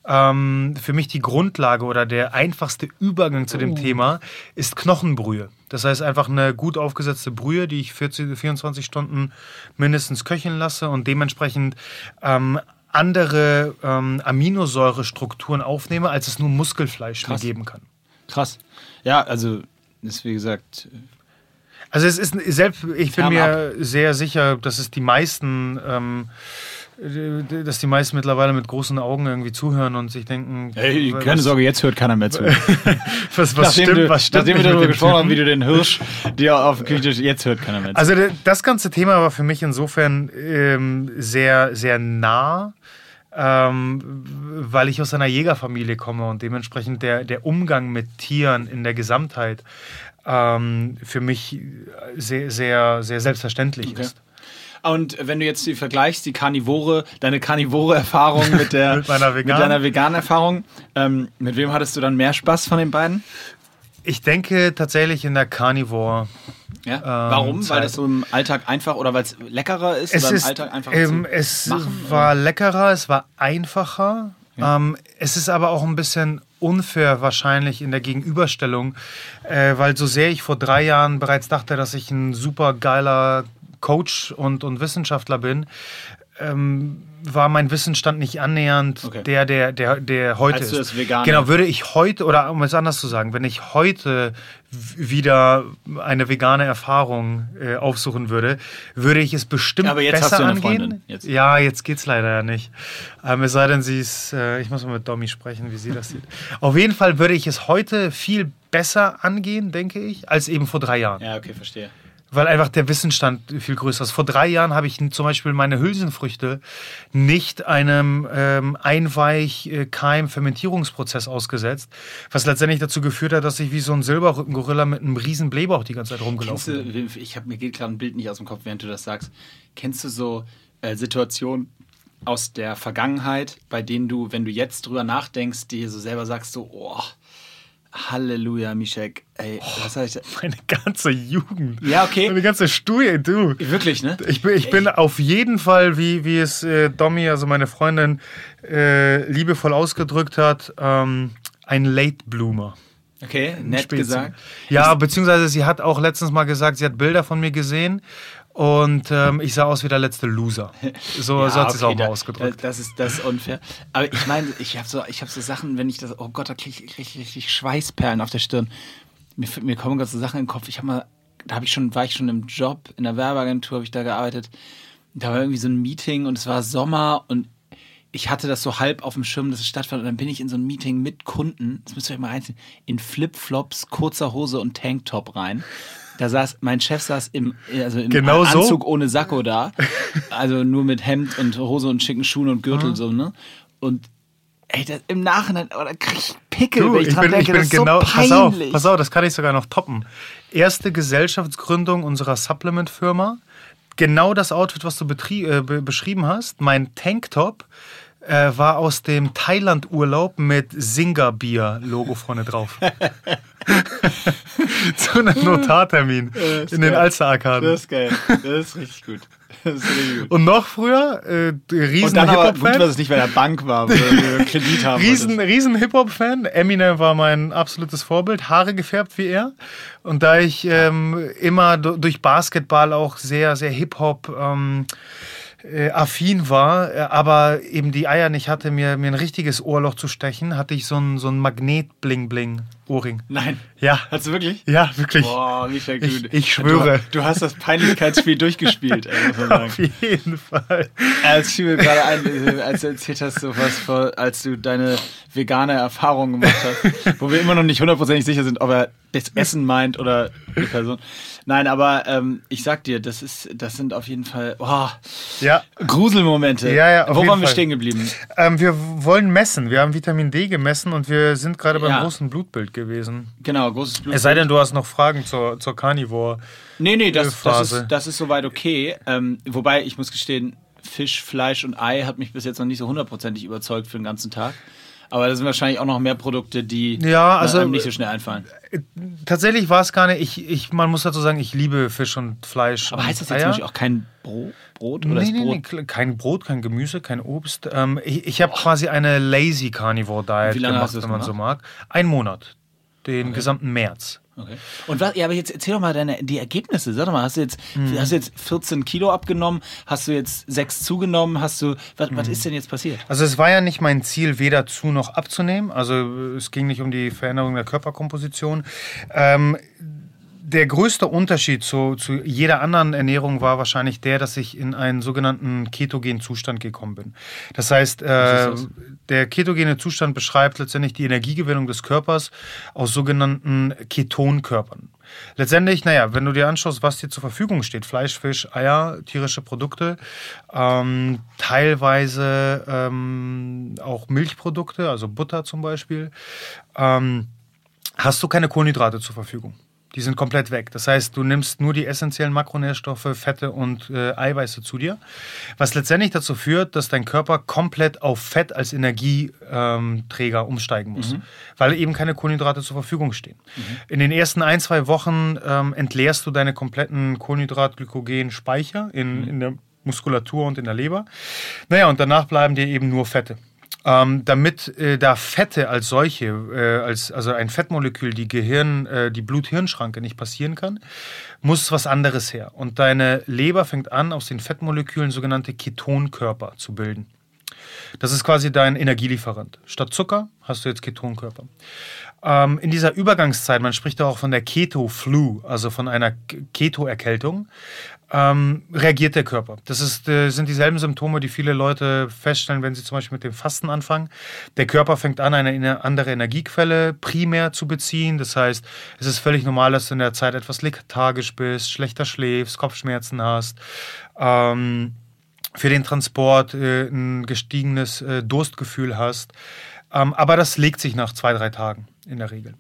Ähm, für mich die Grundlage oder der einfachste Übergang zu Oh. dem Thema ist Knochenbrühe. Das heißt einfach eine gut aufgesetzte Brühe, die ich 14, 24 Stunden mindestens köcheln lasse und dementsprechend ähm, andere ähm, Aminosäurestrukturen aufnehme, als es nur Muskelfleisch mir Krass. geben kann. Krass. Ja, also ist wie gesagt, Also es ist selbst, ich bin mir sehr sicher, dass es die meisten, ähm, äh, dass die meisten mittlerweile mit großen Augen irgendwie zuhören und sich denken, ey, was, keine Sorge, jetzt hört keiner mehr zu. [LAUGHS] was, was nachdem stimmt, du, was stimmt nachdem wir darüber gesprochen haben, wie du den Hirsch dir auf jetzt hört keiner mehr zu. Also das ganze Thema war für mich insofern ähm, sehr, sehr nah, ähm, weil ich aus einer Jägerfamilie komme und dementsprechend der, der Umgang mit Tieren in der Gesamtheit ähm, für mich sehr, sehr, sehr selbstverständlich Okay. ist. Und wenn du jetzt die vergleichst, die Karnivore, deine Karnivore-Erfahrung [LAUGHS] mit der Mit meiner mit deiner veganen Erfahrung, ähm, mit wem hattest du dann mehr Spaß von den beiden? Ich denke tatsächlich in der Carnivore. Ja? Warum? Weil Zeit. das so im Alltag einfach oder weil es leckerer ist Es oder im ist, Alltag einfach ähm, zu es machen? war leckerer, es war einfacher. Ähm, es ist aber auch ein bisschen unfair wahrscheinlich in der Gegenüberstellung, äh, weil so sehr ich vor drei Jahren bereits dachte, dass ich ein super geiler Coach und, und Wissenschaftler bin, ähm, war mein Wissensstand nicht annähernd Okay. der, der, der, der heute Als ist. du das Vegane- Genau, würde ich heute, oder um es anders zu sagen, wenn ich heute wieder eine vegane Erfahrung äh, aufsuchen würde, würde ich es bestimmt Aber jetzt besser hast du eine angehen. Freundin, jetzt. Ja, jetzt geht's leider ja nicht. Ähm, es sei denn, sie ist, äh, ich muss mal mit Domi sprechen, wie sie das sieht. [LAUGHS] Auf jeden Fall würde ich es heute viel besser angehen, denke ich, als eben vor drei Jahren. Ja, okay, verstehe. Weil einfach der Wissensstand viel größer ist. Vor drei Jahren habe ich zum Beispiel meine Hülsenfrüchte nicht einem ähm, Einweich-Keim-Fermentierungsprozess ausgesetzt, was letztendlich dazu geführt hat, dass ich wie so ein Silberrückengorilla mit einem riesen Blähbauch die ganze Zeit Kennst rumgelaufen du, bin. ich hab, mir geht gerade ein Bild nicht aus dem Kopf, während du das sagst. Kennst du so äh, Situationen aus der Vergangenheit, bei denen du, wenn du jetzt drüber nachdenkst, dir so selber sagst, so, oh, Halleluja, Mischek, ey, was soll ich da? Meine ganze Jugend. Ja, okay. Meine ganze Studie, du. Wirklich, ne? Ich bin, ich bin auf jeden Fall, wie, wie es äh, Domi, also meine Freundin, äh, liebevoll ausgedrückt hat, ähm, ein Late Bloomer. Okay, nett Spezi. gesagt. Ja, beziehungsweise sie hat auch letztens mal gesagt, sie hat Bilder von mir gesehen und ähm, ich sah aus wie der letzte Loser. So, [LAUGHS] so hat sie es auch mal da- ausgedrückt. Das ist, das ist unfair. Aber ich meine, ich habe so, ich hab so Sachen, wenn ich das, oh Gott, da kriege ich richtig, richtig Schweißperlen auf der Stirn. Mir, mir kommen gerade so Sachen in den Kopf. Ich habe mal, da habe ich schon, war ich schon im Job, in der Werbeagentur habe ich da gearbeitet. Da war irgendwie so ein Meeting und es war Sommer und ich hatte das so halb auf dem Schirm, dass es stattfand. Und dann bin ich in so ein Meeting mit Kunden, das müsst ihr euch mal reinziehen, in Flipflops, kurzer Hose und Tanktop rein. Da saß, mein Chef saß im, also im Genau so? Anzug ohne Sakko da. Also nur mit Hemd und Hose und schicken Schuhen und Gürtel so, ne? Und ey, das, im Nachhinein, oh, da krieg ich Pickel, Du, wenn ich, ich dran bin, ich denke. bin das ist genau, so pass auf, peinlich. pass auf, das kann ich sogar noch toppen. Erste Gesellschaftsgründung unserer Supplement-Firma. Genau das Outfit, was du äh, be beschrieben hast. Mein Tanktop äh, war aus dem Thailand-Urlaub mit Singa-Bier-Logo vorne drauf. [LAUGHS] [LAUGHS] Zu einem Notartermin in den. Alster-Arkaden. Das ist geil. Das ist richtig gut. Das ist richtig gut. Und noch früher, äh, riesen Und dann aber gut, dass es nicht bei der Bank war, wo du [LAUGHS] Kredit haben Riesen, riesen Hip-Hop-Fan. Eminem war mein absolutes Vorbild. Haare gefärbt wie er. Und da ich ähm, immer du- durch Basketball auch sehr, sehr Hip-Hop ähm, äh, affin war, äh, aber eben die Eier nicht hatte, mir, mir ein richtiges Ohrloch zu stechen, hatte ich so ein, so ein Magnet-Bling-Bling-Ohrring. Nein. Ja. Hast du wirklich? Ja, wirklich. Boah, Michael, du, Ich- ich schwöre. Du, du hast das Peinlichkeitsspiel durchgespielt, ey, muss man [LAUGHS] sagen. Auf jeden Fall. Als fiel mir gerade ein, äh, als du erzählt hast, so was vor, als du deine vegane Erfahrung gemacht hast, wo wir immer noch nicht hundertprozentig sicher sind, ob er das Essen meint oder die Person. Nein, aber ähm, ich sag dir, das ist, das sind auf jeden Fall oh, Ja. Gruselmomente. Ja, ja, auf Wo jeden waren wir Fall. stehen geblieben? Ähm, wir wollen messen. Wir haben Vitamin D gemessen und wir sind gerade beim Ja. großen Blutbild gewesen. Genau, großes Blut. Es sei denn, du hast noch Fragen zur, zur Carnivore. Nee, nee, das, das, ist, das ist soweit okay. Ähm, wobei, ich muss gestehen, Fisch, Fleisch und Ei hat mich bis jetzt noch nicht so hundertprozentig überzeugt für den ganzen Tag. Aber da sind wahrscheinlich auch noch mehr Produkte, die Ja, also- einem nicht so schnell einfallen. Tatsächlich war es gar nicht. Ich, ich, man muss dazu sagen, ich liebe Fisch und Fleisch. Aber heißt das jetzt Eier. zum Beispiel auch kein Bro Brot? Oder Nee, nee, Brot? nee, kl- kein Brot, kein Gemüse, kein Obst. Ähm, ich ich habe quasi eine Lazy Carnivore Diet Wie lange gemacht, hast du das wenn man gemacht? so mag. Ein Monat. Den gesamten März. Okay. Und was, ja, aber jetzt erzähl doch mal deine, die Ergebnisse. Sag doch mal, hast du jetzt, Mhm. hast du jetzt 14 Kilo abgenommen? Hast du jetzt 6 zugenommen? Hast du, was, was Mhm. ist denn jetzt passiert? Also es war ja nicht mein Ziel, weder zu noch abzunehmen. Also es ging nicht um die Veränderung der Körperkomposition. Ähm, der größte Unterschied zu, zu jeder anderen Ernährung war wahrscheinlich der, dass ich in einen sogenannten ketogenen Zustand gekommen bin. Das heißt, äh, das? der ketogene Zustand beschreibt letztendlich die Energiegewinnung des Körpers aus sogenannten Ketonkörpern. Letztendlich, naja, wenn du dir anschaust, was dir zur Verfügung steht, Fleisch, Fisch, Eier, tierische Produkte, ähm, teilweise ähm, auch Milchprodukte, also Butter zum Beispiel, ähm, hast du keine Kohlenhydrate zur Verfügung. Die sind komplett weg. Das heißt, du nimmst nur die essentiellen Makronährstoffe, Fette und äh, Eiweiße zu dir, was letztendlich dazu führt, dass dein Körper komplett auf Fett als Energieträger ähm, umsteigen muss, weil eben keine Kohlenhydrate zur Verfügung stehen. In den ersten ein, zwei Wochen ähm, entleerst du deine kompletten Kohlenhydrat-Glykogen-Speicher in, in der Muskulatur und in der Leber. Naja, und danach bleiben dir eben nur Fette. Ähm, damit äh, da Fette als solche, äh, als, also ein Fettmolekül, die Gehirn, äh, die Blut-Hirn-Schranke nicht passieren kann, muss was anderes her. Und deine Leber fängt an, aus den Fettmolekülen sogenannte Ketonkörper zu bilden. Das ist quasi dein Energielieferant. Statt Zucker hast du jetzt Ketonkörper. Ähm, in dieser Übergangszeit, man spricht auch von der Keto-Flu, also von einer Keto-Erkältung, ähm, reagiert der Körper. Das ist, äh, sind dieselben Symptome, die viele Leute feststellen, wenn sie zum Beispiel mit dem Fasten anfangen. Der Körper fängt an, eine andere Energiequelle primär zu beziehen. Das heißt, es ist völlig normal, dass du in der Zeit etwas lethargisch bist, schlechter schläfst, Kopfschmerzen hast. Ähm, für den Transport äh, ein gestiegenes äh, Durstgefühl hast. Ähm, aber das legt sich nach zwei, drei Tagen in der Regel.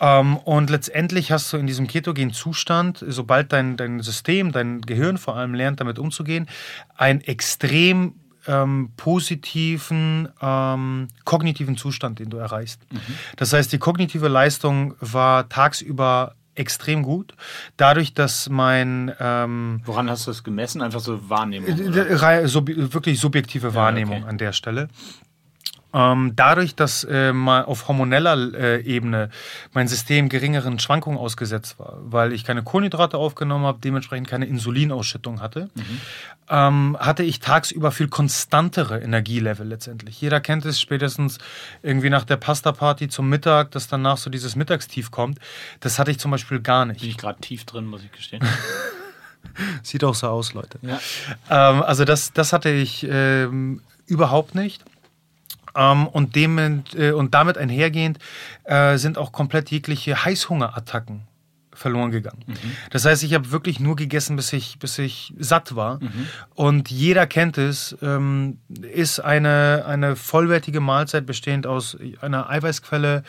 Ähm, und letztendlich hast du in diesem ketogenen Zustand, sobald dein, dein System, dein Gehirn vor allem lernt, damit umzugehen, einen extrem ähm, positiven ähm, kognitiven Zustand, den du erreichst. Mhm. Das heißt, die kognitive Leistung war tagsüber extrem gut. Dadurch, dass mein. Ähm, Woran hast du das gemessen? Einfach so Wahrnehmung? Äh, sub wirklich subjektive Wahrnehmung ja, okay. an der Stelle. Ähm, dadurch, dass äh, mal auf hormoneller äh, Ebene mein System geringeren Schwankungen ausgesetzt war, weil ich keine Kohlenhydrate aufgenommen habe, dementsprechend keine Insulinausschüttung hatte, mhm. ähm, hatte ich tagsüber viel konstantere Energielevel letztendlich. Jeder kennt es spätestens irgendwie nach der Pasta-Party zum Mittag, dass danach so dieses Mittagstief kommt. Das hatte ich zum Beispiel gar nicht. Bin ich gerade tief drin, muss ich gestehen. [LAUGHS] Sieht auch so aus, Leute. Ja. Ähm, also das, das hatte ich ähm, überhaupt nicht. Ähm, und, dem, äh, und damit einhergehend äh, sind auch komplett jegliche Heißhungerattacken verloren gegangen. Mhm. Das heißt, ich habe wirklich nur gegessen, bis ich, bis ich satt war. Mhm. Und jeder kennt es, ähm, ist eine, eine vollwertige Mahlzeit bestehend aus einer Eiweißquelle,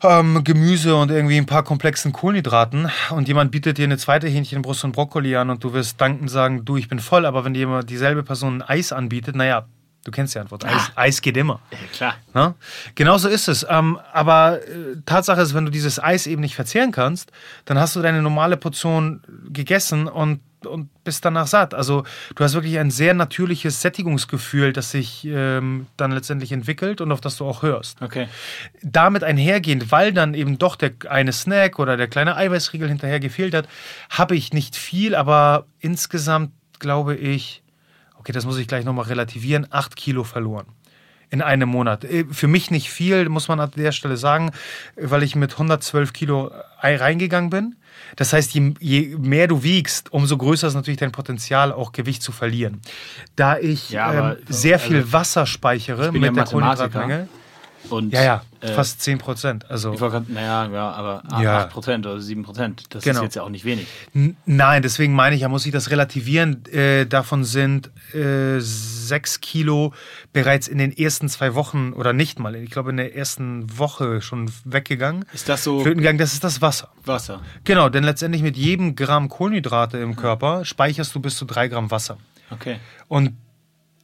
ähm, Gemüse und irgendwie ein paar komplexen Kohlenhydraten und jemand bietet dir eine zweite Hähnchenbrust und Brokkoli an und du wirst dankend sagen, du, ich bin voll, aber wenn dir jemand dieselbe Person ein Eis anbietet, naja, Du kennst die Antwort. Eis. Eis geht immer. Ja, klar. Na? Genauso ist es. Ähm, aber äh, Tatsache ist, wenn du dieses Eis eben nicht verzehren kannst, dann hast du deine normale Portion gegessen und, und bist danach satt. Also du hast wirklich ein sehr natürliches Sättigungsgefühl, das sich ähm, dann letztendlich entwickelt und auf das du auch hörst. Okay. Damit einhergehend, weil dann eben doch der eine Snack oder der kleine Eiweißriegel hinterher gefehlt hat, habe ich nicht viel, aber insgesamt glaube ich okay, das muss ich gleich nochmal relativieren, acht Kilo verloren in einem Monat. Äh, für mich nicht viel, muss man an der Stelle sagen, weil ich mit 112 Kilo Ei reingegangen bin. Das heißt, je, je, mehr du wiegst, umso größer ist natürlich dein Potenzial, auch Gewicht zu verlieren. Da ich ja, aber, ähm, sehr viel also, Wasser speichere mit ja der Kohlenhydratmenge. Und, ja, ja, äh, fast 10 Prozent. Also, naja, ja, aber 8 ja. Prozent oder 7 Prozent, das genau. ist jetzt ja auch nicht wenig. N nein, deswegen meine ich, ja, muss ich das relativieren. Äh, davon sind äh, 6 Kilo bereits in den ersten zwei Wochen oder nicht mal, ich glaube in der ersten Woche schon weggegangen. Ist das so? Gegangen. Das ist das Wasser. Wasser. Genau, denn letztendlich mit jedem Gramm Kohlenhydrate im Körper speicherst du bis zu 3 Gramm Wasser. Okay. Und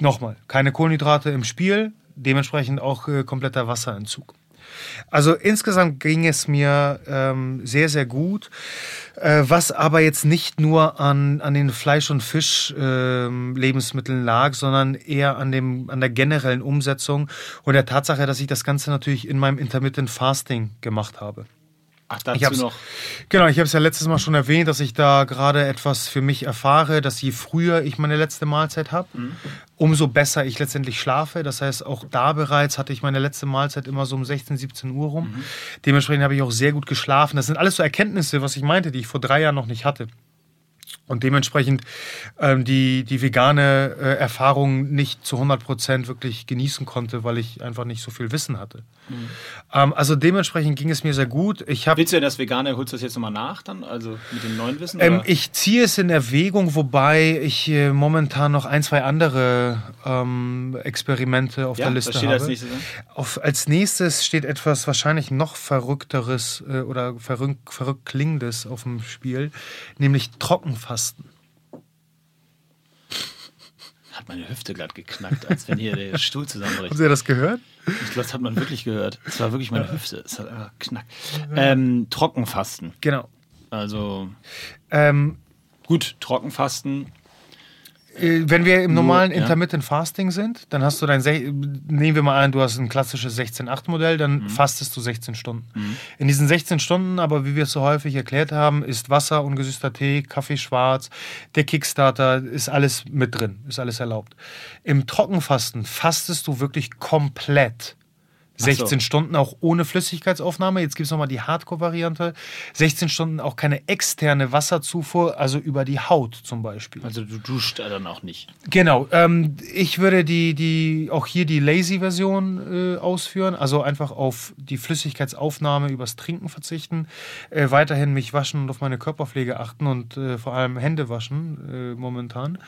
nochmal, keine Kohlenhydrate im Spiel, dementsprechend auch äh, kompletter Wasserentzug. Also insgesamt ging es mir ähm, sehr, sehr gut, äh, was aber jetzt nicht nur an, an den Fleisch- und Fisch-Lebensmitteln ähm, lag, sondern eher an, dem, an der generellen Umsetzung und der Tatsache, dass ich das Ganze natürlich in meinem Intermittent Fasting gemacht habe. Ach, dazu ich noch. Genau, ich habe es ja letztes Mal schon erwähnt, dass ich da gerade etwas für mich erfahre, dass je früher ich meine letzte Mahlzeit habe, mhm. umso besser ich letztendlich schlafe. Das heißt, auch da bereits hatte ich meine letzte Mahlzeit immer so um 16, 17 Uhr rum. Mhm. Dementsprechend habe ich auch sehr gut geschlafen. Das sind alles so Erkenntnisse, was ich meinte, die ich vor drei Jahren noch nicht hatte und dementsprechend ähm, die, die vegane äh, Erfahrung nicht zu 100 Prozent wirklich genießen konnte, weil ich einfach nicht so viel Wissen hatte. Mhm. Ähm, also dementsprechend ging es mir sehr gut. Ich Willst du denn das Vegane, holst du das jetzt nochmal nach dann, also mit dem neuen Wissen? Ähm, ich ziehe es in Erwägung, wobei ich äh, momentan noch ein, zwei andere ähm, Experimente auf ja, der Liste was steht habe. Als nächstes, auf, als nächstes steht etwas wahrscheinlich noch verrückteres äh, oder verrückt, verrückt klingendes auf dem Spiel, nämlich Trockenfasten. Fasten. [LAUGHS] Hat meine Hüfte gerade geknackt, als wenn hier der Stuhl zusammenbricht. Haben Sie das gehört? Ich glaube, das hat man wirklich gehört. Es war wirklich meine Hüfte. Es hat einfach knackt. Ähm, Trockenfasten. Genau. Also. Ähm, gut, Trockenfasten. Äh, wenn wir im normalen ja. Intermittent Fasting sind, dann hast du dein, nehmen wir mal an, du hast ein klassisches 16-8-Modell, dann Mhm. fastest du 16 Stunden. In diesen 16 Stunden, aber wie wir es so häufig erklärt haben, ist Wasser, ungesüßter Tee, Kaffee schwarz, der Kickstarter, ist alles mit drin, ist alles erlaubt. Im Trockenfasten fastest du wirklich komplett. So. 16 Stunden auch ohne Flüssigkeitsaufnahme. Jetzt gibt es nochmal die Hardcore-Variante. 16 Stunden auch keine externe Wasserzufuhr, also über die Haut zum Beispiel. Also du duscht da dann auch nicht. Genau, ähm, ich würde die, die, auch hier die Lazy-Version äh, ausführen, also einfach auf die Flüssigkeitsaufnahme übers Trinken verzichten, äh, weiterhin mich waschen und auf meine Körperpflege achten und äh, vor allem Hände waschen äh, momentan.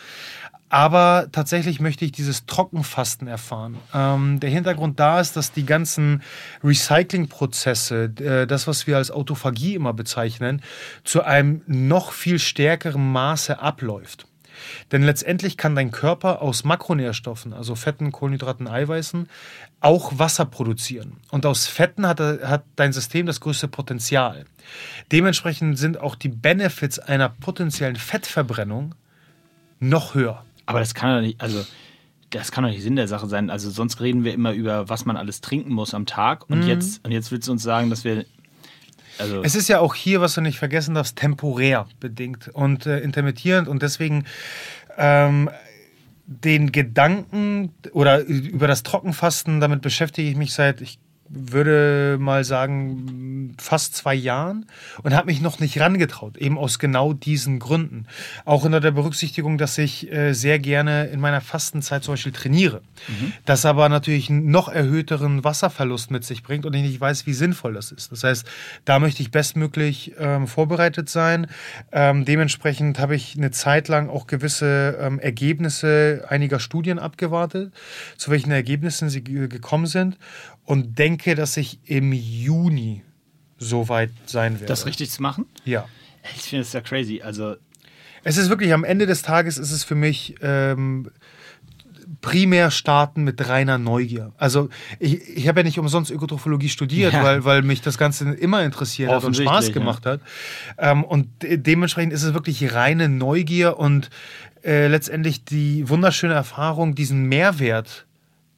Aber tatsächlich möchte ich dieses Trockenfasten erfahren. Ähm, der Hintergrund da ist, dass die ganzen Recyclingprozesse, äh, das, was wir als Autophagie immer bezeichnen, zu einem noch viel stärkeren Maße abläuft. Denn letztendlich kann dein Körper aus Makronährstoffen, also Fetten, Kohlenhydraten, Eiweißen, auch Wasser produzieren. Und aus Fetten hat, hat dein System das größte Potenzial. Dementsprechend sind auch die Benefits einer potenziellen Fettverbrennung noch höher. Aber das kann doch nicht, also das kann doch nicht Sinn der Sache sein. Also sonst reden wir immer über, was man alles trinken muss am Tag. Und, jetzt, und jetzt willst du uns sagen, dass wir. Also, Es ist ja auch hier, was du nicht vergessen darfst, temporär bedingt und äh, intermittierend und deswegen ähm, den Gedanken oder über das Trockenfasten, damit beschäftige ich mich seit, ich würde mal sagen, fast zwei Jahren und habe mich noch nicht rangetraut, eben aus genau diesen Gründen. Auch unter der Berücksichtigung, dass ich äh, sehr gerne in meiner Fastenzeit zum Beispiel trainiere. Das aber natürlich einen noch erhöhteren Wasserverlust mit sich bringt und ich nicht weiß, wie sinnvoll das ist. Das heißt, da möchte ich bestmöglich ähm, vorbereitet sein. Ähm, dementsprechend habe ich eine Zeit lang auch gewisse ähm, Ergebnisse einiger Studien abgewartet, zu welchen Ergebnissen sie ge- gekommen sind und denke, dass ich im Juni soweit sein werde. das richtig zu machen? Ja. Ich finde das ja crazy. Also, Es ist wirklich am Ende des Tages ist es für mich ähm, primär starten mit reiner Neugier. Also ich, ich habe ja nicht umsonst Ökotrophologie studiert, Ja. weil, weil mich das Ganze immer interessiert hat und Spaß gemacht hat. Ähm, und de dementsprechend ist es wirklich reine Neugier und äh, letztendlich die wunderschöne Erfahrung, diesen Mehrwert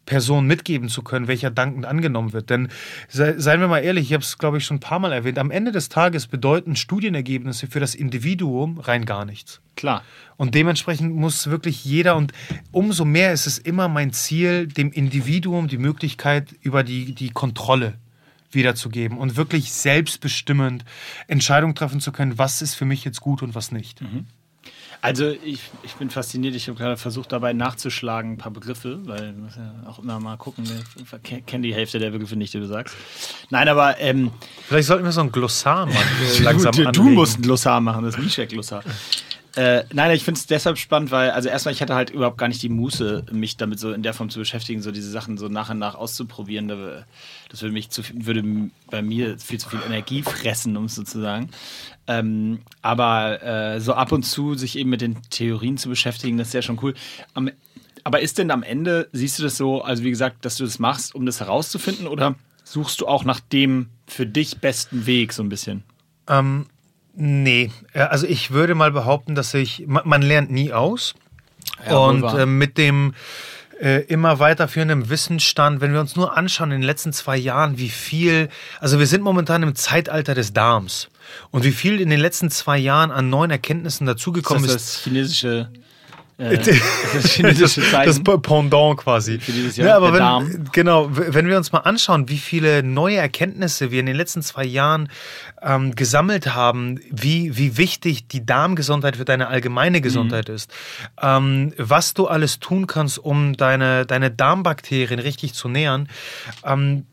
Person mitgeben zu können, welcher dankend angenommen wird. Denn sei, seien wir mal ehrlich, ich habe es, glaube ich, schon ein paar Mal erwähnt, am Ende des Tages bedeuten Studienergebnisse für das Individuum rein gar nichts. klar. Und dementsprechend muss wirklich jeder, und umso mehr ist es immer mein Ziel, dem Individuum die Möglichkeit über die, die Kontrolle wiederzugeben und wirklich selbstbestimmend Entscheidungen treffen zu können, was ist für mich jetzt gut und was nicht. Also ich, ich bin fasziniert. Ich habe gerade versucht, dabei nachzuschlagen, ein paar Begriffe, weil musst ja auch immer mal gucken. Ich kenne die Hälfte der Begriffe nicht, die du sagst. Nein, aber ähm, Vielleicht sollten wir so ein Glossar äh, [LAUGHS] langsam du, du musst ein Glossar machen, das Mischek-Glossar. Äh, nein, ich finde es deshalb spannend, weil, also erstmal, ich hatte halt überhaupt gar nicht die Muße, mich damit so in der Form zu beschäftigen, so diese Sachen so nach und nach auszuprobieren. Da- Das würde mich zu würde bei mir viel zu viel Energie fressen, um es so zu sagen. Ähm, aber äh, so ab und zu sich eben mit den Theorien zu beschäftigen, das ist ja schon cool. Am, aber ist denn am Ende, siehst du das so, also wie gesagt, dass du das machst, um das herauszufinden, oder suchst du auch nach dem für dich besten Weg so ein bisschen? Ähm, nee, Äh, also ich würde mal behaupten, dass ich, man, man lernt nie aus. Ja, und äh, mit dem äh, immer weiterführenden Wissensstand, wenn wir uns nur anschauen in den letzten zwei Jahren, wie viel, also wir sind momentan im Zeitalter des Darms. Und wie viel in den letzten zwei Jahren an neuen Erkenntnissen dazugekommen ist ist. das, das chinesische, äh, [LAUGHS] das das. Pendant quasi. Für dieses Jahr, ja, aber wenn, Darm. genau, wenn wir uns mal anschauen, wie viele neue Erkenntnisse wir in den letzten zwei Jahren ähm, gesammelt haben, wie, wie wichtig die Darmgesundheit für deine allgemeine Gesundheit ist, ähm, was du alles tun kannst, um deine, deine Darmbakterien richtig zu nähern. Ähm,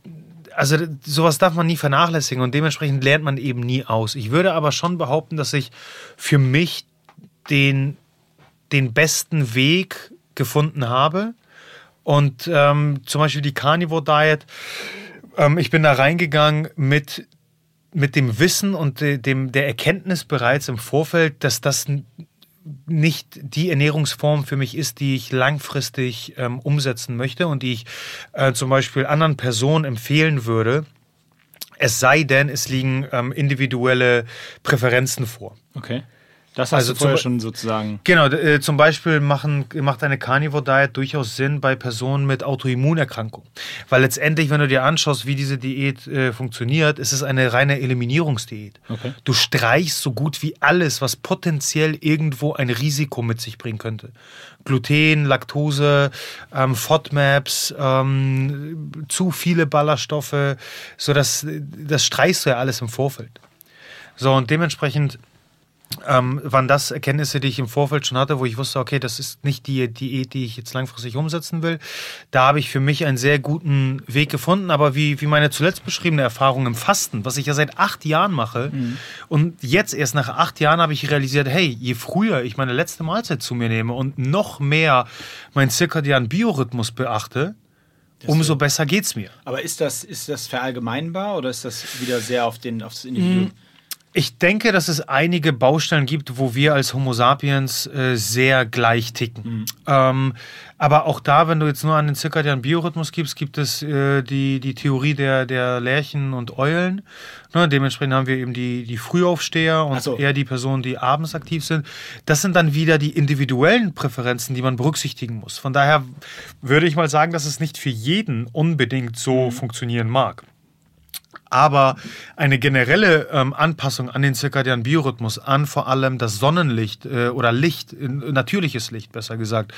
also sowas darf man nie vernachlässigen und dementsprechend lernt man eben nie aus. Ich würde aber schon behaupten, dass ich für mich den, den besten Weg gefunden habe. Und ähm, zum Beispiel die Carnivore Diet, ähm, ich bin da reingegangen mit, mit dem Wissen und de, dem, der Erkenntnis bereits im Vorfeld, dass das nicht die Ernährungsform für mich ist, die ich langfristig ähm, umsetzen möchte und die ich äh, zum Beispiel anderen Personen empfehlen würde. Es sei denn, es liegen ähm, individuelle Präferenzen vor. Okay. Das hast Also du vorher schon sozusagen. Genau, äh, zum Beispiel machen, macht eine Carnivore Diet durchaus Sinn bei Personen mit Autoimmunerkrankungen. Weil letztendlich, wenn du dir anschaust, wie diese Diät äh, funktioniert, ist es eine reine Eliminierungsdiät. Okay. Du streichst so gut wie alles, was potenziell irgendwo ein Risiko mit sich bringen könnte. Gluten, Laktose, ähm, FODMAPs, ähm, zu viele Ballaststoffe, so dass das streichst du ja alles im Vorfeld. So und dementsprechend ähm, waren das Erkenntnisse, die ich im Vorfeld schon hatte, wo ich wusste, okay, das ist nicht die Diät, die ich jetzt langfristig umsetzen will. Da habe ich für mich einen sehr guten Weg gefunden, aber wie, wie meine zuletzt beschriebene Erfahrung im Fasten, was ich ja seit acht Jahren mache und jetzt erst nach acht Jahren habe ich realisiert, hey, je früher ich meine letzte Mahlzeit zu mir nehme und noch mehr meinen zirkadianen Biorhythmus beachte, umso besser geht's mir. Aber ist das, ist das verallgemeinbar oder ist das wieder sehr auf, den, auf das Individuum? Ich denke, dass es einige Baustellen gibt, wo wir als Homo sapiens äh, sehr gleich ticken. Ähm, aber auch da, wenn du jetzt nur an den zirkadianen Biorhythmus gibst, gibt es äh, die, die Theorie der, der Lerchen und Eulen. Ne, dementsprechend haben wir eben die, die Frühaufsteher und so. eher die Personen, die abends aktiv sind. Das sind dann wieder die individuellen Präferenzen, die man berücksichtigen muss. Von daher würde ich mal sagen, dass es nicht für jeden unbedingt so funktionieren mag. Aber eine generelle ähm, Anpassung an den zirkadianen Biorhythmus, an vor allem das Sonnenlicht äh, oder Licht, äh, natürliches Licht besser gesagt,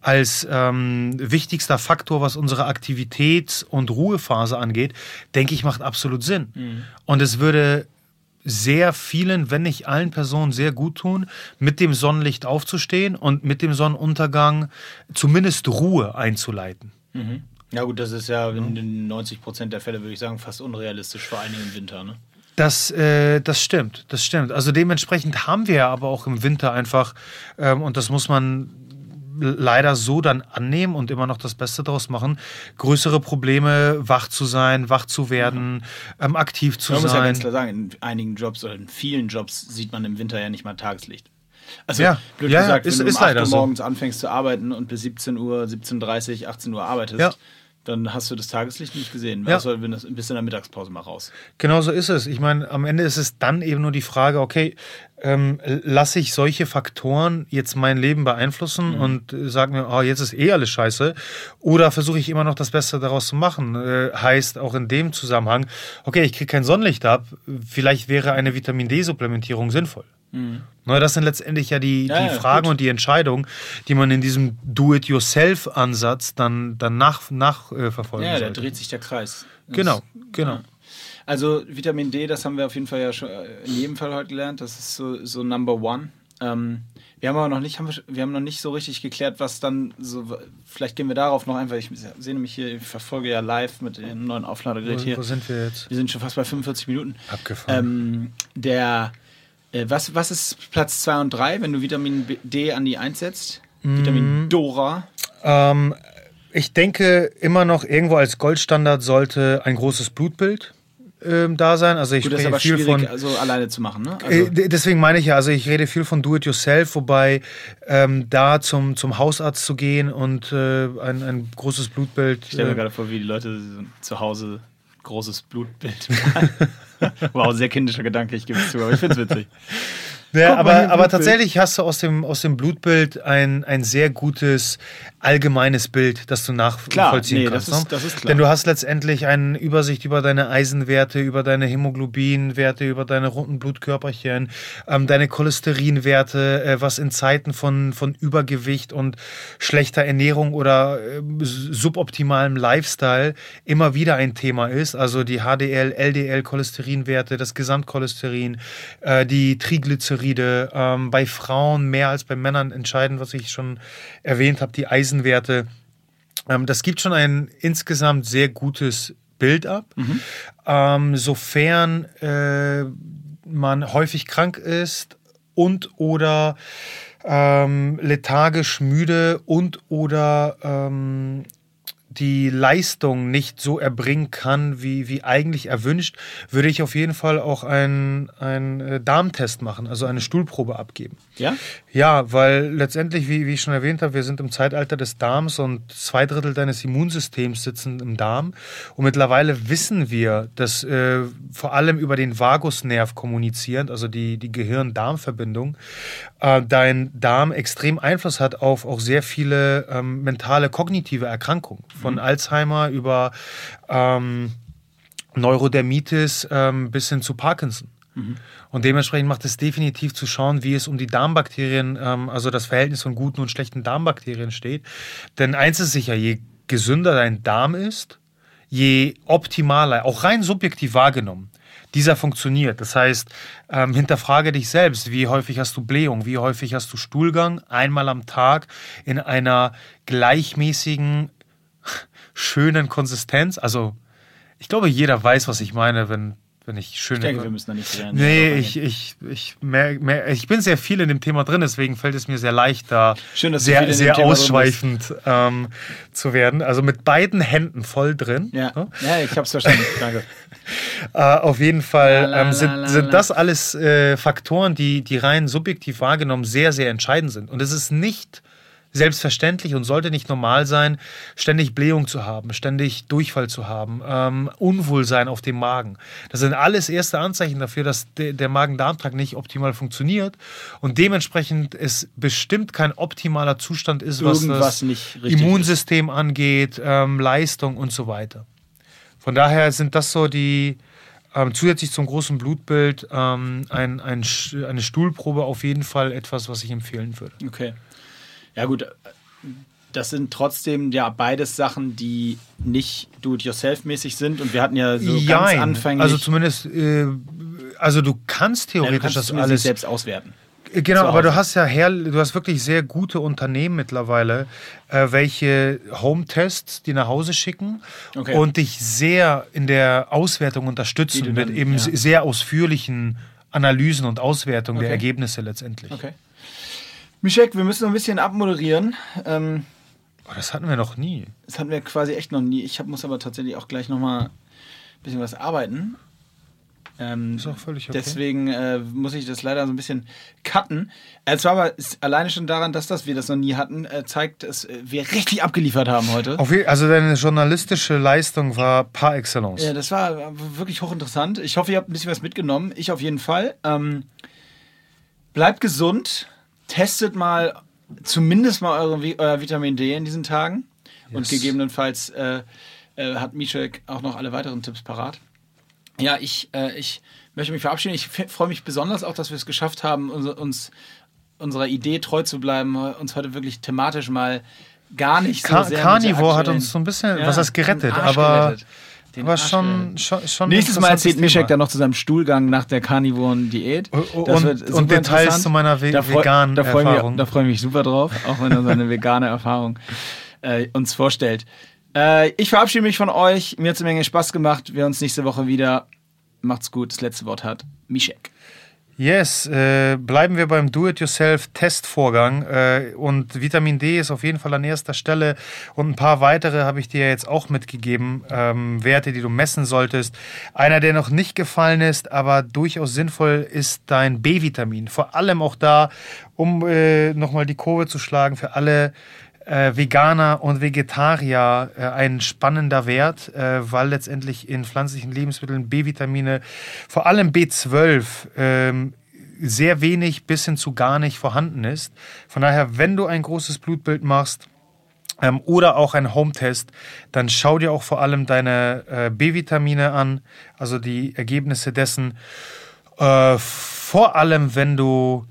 als ähm, wichtigster Faktor, was unsere Aktivitäts- und Ruhephase angeht, denke ich, macht absolut Sinn. Und es würde sehr vielen, wenn nicht allen Personen sehr gut tun, mit dem Sonnenlicht aufzustehen und mit dem Sonnenuntergang zumindest Ruhe einzuleiten. Ja, gut, das ist ja in den 90 Prozent der Fälle, würde ich sagen, fast unrealistisch, vor allen Dingen im Winter. Ne? Das, äh, das stimmt, das stimmt. Also dementsprechend haben wir ja aber auch im Winter einfach, ähm, und das muss man leider so dann annehmen und immer noch das Beste daraus machen, größere Probleme, wach zu sein, wach zu werden, ähm, aktiv zu Man muss ja ganz sein. klar sagen, in einigen Jobs oder in vielen Jobs sieht man im Winter ja nicht mal Tageslicht. Also, Ja, blöd ja, gesagt, ist- wenn du um 8 leider Uhr so. morgens anfängst zu arbeiten und bis 17 Uhr, 17.30 Uhr, 18 Uhr arbeitest, Ja. dann hast du das Tageslicht nicht gesehen. Ja. Außer wenn das bist in der Mittagspause mal raus. Genau so ist es. Ich meine, am Ende ist es dann eben nur die Frage, okay, ähm, lasse ich solche Faktoren jetzt mein Leben beeinflussen und äh, sage mir, oh, jetzt ist eh alles scheiße, oder versuche ich immer noch das Beste daraus zu machen? Äh, heißt auch in dem Zusammenhang, okay, ich kriege kein Sonnenlicht ab, vielleicht wäre eine Vitamin D-Supplementierung sinnvoll. Na, das sind letztendlich ja die, Ja, die ja, Fragen gut. und die Entscheidungen, die man in diesem Do-it-yourself-Ansatz dann, dann nach, nachverfolgen Ja, da sollte. dreht sich der Kreis. Das- Genau, genau. Ja. Also Vitamin D, das haben wir auf jeden Fall ja schon äh, in jedem Fall heute gelernt. Das ist so, so Number One. Ähm, wir haben aber noch nicht, haben wir, wir haben noch nicht so richtig geklärt, was dann so. Vielleicht gehen wir darauf noch einfach. Ich sehe nämlich hier, ich verfolge ja live mit dem neuen Aufladegerät Wo, hier. wo sind wir jetzt? Wir sind schon fast bei 45 Minuten. Abgefahren. Ähm, der, äh, was, was ist Platz 2 und 3, wenn du Vitamin D an die 1 setzt? Mhm. Vitamin Dora. Ähm, ich denke immer noch irgendwo als Goldstandard sollte ein großes Blutbild ähm, da sein. Also ich Gut, das ist aber viel schwierig, von. also alleine zu machen, ne? Äh, Also, Deswegen meine ich ja, also ich rede viel von Do-it-yourself, wobei ähm, da zum, zum Hausarzt zu gehen und äh, ein, ein großes Blutbild. Ich stelle mir äh, gerade vor, wie die Leute zu Hause großes Blutbild [LAUGHS] Wow, sehr kindischer Gedanke, ich gebe es zu, aber ich finde es witzig. Ja, aber, aber tatsächlich hast du aus dem, aus dem Blutbild ein, ein sehr gutes allgemeines Bild, das du nachvollziehen nee, das kannst. ist- ne? das ist klar. Denn du hast letztendlich eine Übersicht über deine Eisenwerte, über deine Hämoglobinwerte, über deine runden Blutkörperchen, ähm, deine Cholesterinwerte, äh, was in Zeiten von, von Übergewicht und schlechter Ernährung oder äh, suboptimalem Lifestyle immer wieder ein Thema ist. Also die HDL, LDL, Cholesterinwerte, das Gesamtcholesterin, äh, die Triglyceride, ähm, bei Frauen mehr als bei Männern entscheidend, was ich schon erwähnt habe, die Eisenwerte. Ähm, das gibt schon ein insgesamt sehr gutes Bild ab. Ähm, sofern äh, man häufig krank ist und oder ähm, lethargisch müde und oder ähm, die Leistung nicht so erbringen kann, wie, wie eigentlich erwünscht, würde ich auf jeden Fall auch einen, einen Darmtest machen, also eine Stuhlprobe abgeben. Ja? Ja, weil letztendlich, wie, wie ich schon erwähnt habe, wir sind im Zeitalter des Darms und zwei Drittel deines Immunsystems sitzen im Darm. Und mittlerweile wissen wir, dass äh, vor allem über den Vagusnerv kommunizierend, also die, die Gehirn-Darm-Verbindung, äh, dein Darm extrem Einfluss hat auf auch sehr viele ähm, mentale, kognitive Erkrankungen. Von mhm. Alzheimer über ähm, Neurodermitis ähm, bis hin zu Parkinson. Mhm. Und dementsprechend macht es definitiv zu schauen, wie es um die Darmbakterien, ähm, also das Verhältnis von guten und schlechten Darmbakterien steht. Denn eins ist sicher, je gesünder dein Darm ist, je optimaler, auch rein subjektiv wahrgenommen, dieser funktioniert. Das heißt, ähm, hinterfrage dich selbst, wie häufig hast du Blähung, wie häufig hast du Stuhlgang, einmal am Tag in einer gleichmäßigen, [LAUGHS] schönen Konsistenz. Also ich glaube, jeder weiß, was ich meine, wenn wenn ich schön. Ich denke, wir müssen da nicht lernen. Nee, ich, ich, ich, mehr, mehr, ich bin sehr viel in dem Thema drin, deswegen fällt es mir sehr leicht, da Schön, dass sehr, sehr ausschweifend ähm, zu werden. Also mit beiden Händen voll drin. Ja, ja ich habe es verstanden. Danke. [LAUGHS] äh, auf jeden Fall ähm, sind, sind das alles äh, Faktoren, die, die rein subjektiv wahrgenommen sehr, sehr entscheidend sind. Und es ist nicht selbstverständlich und sollte nicht normal sein, ständig Blähung zu haben, ständig Durchfall zu haben, ähm, Unwohlsein auf dem Magen. Das sind alles erste Anzeichen dafür, dass de der Magen-Darm-Trakt nicht optimal funktioniert und dementsprechend es bestimmt kein optimaler Zustand ist, was Irgendwas das Immunsystem ist. angeht, ähm, Leistung und so weiter. Von daher sind das so die, ähm, zusätzlich zum großen Blutbild ähm, ein, ein, eine Stuhlprobe auf jeden Fall etwas, was ich empfehlen würde. Okay. Ja, gut. Das sind trotzdem ja beides Sachen, die nicht do-it-yourself-mäßig sind. Und wir hatten ja so Jein. ganz anfänglich. Also zumindest, äh, also du kannst theoretisch ja, du kannst das alles selbst auswerten. Äh, genau, aber du hast ja her, du hast wirklich sehr gute Unternehmen mittlerweile, äh, welche Home-Tests die nach Hause schicken okay. und dich sehr in der Auswertung unterstützen dann, mit eben ja. sehr ausführlichen Analysen und Auswertungen okay. der Ergebnisse letztendlich. Okay. Mischek, wir müssen noch ein bisschen abmoderieren. Ähm, oh, das hatten wir noch nie. Das hatten wir quasi echt noch nie. Ich hab, muss aber tatsächlich auch gleich noch mal ein bisschen was arbeiten. Ähm, ist auch völlig okay. Deswegen äh, muss ich das leider so ein bisschen cutten. Äh, zwar aber alleine schon daran, dass das wir das noch nie hatten, äh, zeigt, dass äh, wir richtig abgeliefert haben heute. Auf, also deine journalistische Leistung war par excellence. Ja, das war wirklich hochinteressant. Ich hoffe, ihr habt ein bisschen was mitgenommen. Ich auf jeden Fall. Ähm, bleibt gesund testet mal zumindest mal eure, euer Vitamin D in diesen Tagen. Yes. Und gegebenenfalls äh, äh, hat Mischek auch noch alle weiteren Tipps parat. Ja, ich, äh, ich möchte mich verabschieden. Ich freue mich besonders auch, dass wir es geschafft haben, uns, uns unserer Idee treu zu bleiben, uns heute wirklich thematisch mal gar nicht so Car sehr Carnivore hat uns so ein bisschen, ja, was heißt gerettet, aber gerettet. Den aber schon, schon, schon Nächstes Mal erzählt Mischek dann noch zu seinem Stuhlgang nach der Carnivoren-Diät. Und, und Details zu meiner ve da veganen da Erfahrung. Mich, da freue ich mich super drauf, auch wenn er seine [LAUGHS] vegane Erfahrung äh, uns vorstellt. Äh, ich verabschiede mich von euch. Mir hat es eine Menge Spaß gemacht. Wir uns nächste Woche wieder. Macht's gut. Das letzte Wort hat Mischek. Yes, äh, bleiben wir beim Do-it-yourself-Testvorgang äh, und Vitamin D ist auf jeden Fall an erster Stelle und ein paar weitere habe ich dir jetzt auch mitgegeben, ähm, Werte, die du messen solltest. Einer, der noch nicht gefallen ist, aber durchaus sinnvoll ist dein B-Vitamin. Vor allem auch da, um äh, nochmal die Kurve zu schlagen für alle äh, Veganer und Vegetarier äh, ein spannender Wert, äh, weil letztendlich in pflanzlichen Lebensmitteln B-Vitamine, vor allem B12, ähm, sehr wenig bis hin zu gar nicht vorhanden ist. Von daher, wenn du ein großes Blutbild machst, ähm, oder auch ein Home-Test, dann schau dir auch vor allem deine äh, B-Vitamine an, also die Ergebnisse dessen. Äh, vor allem, wenn du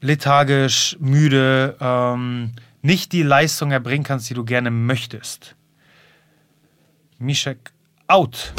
lethargisch, müde, ähm, nicht die Leistung erbringen kannst, die du gerne möchtest. Mishek out.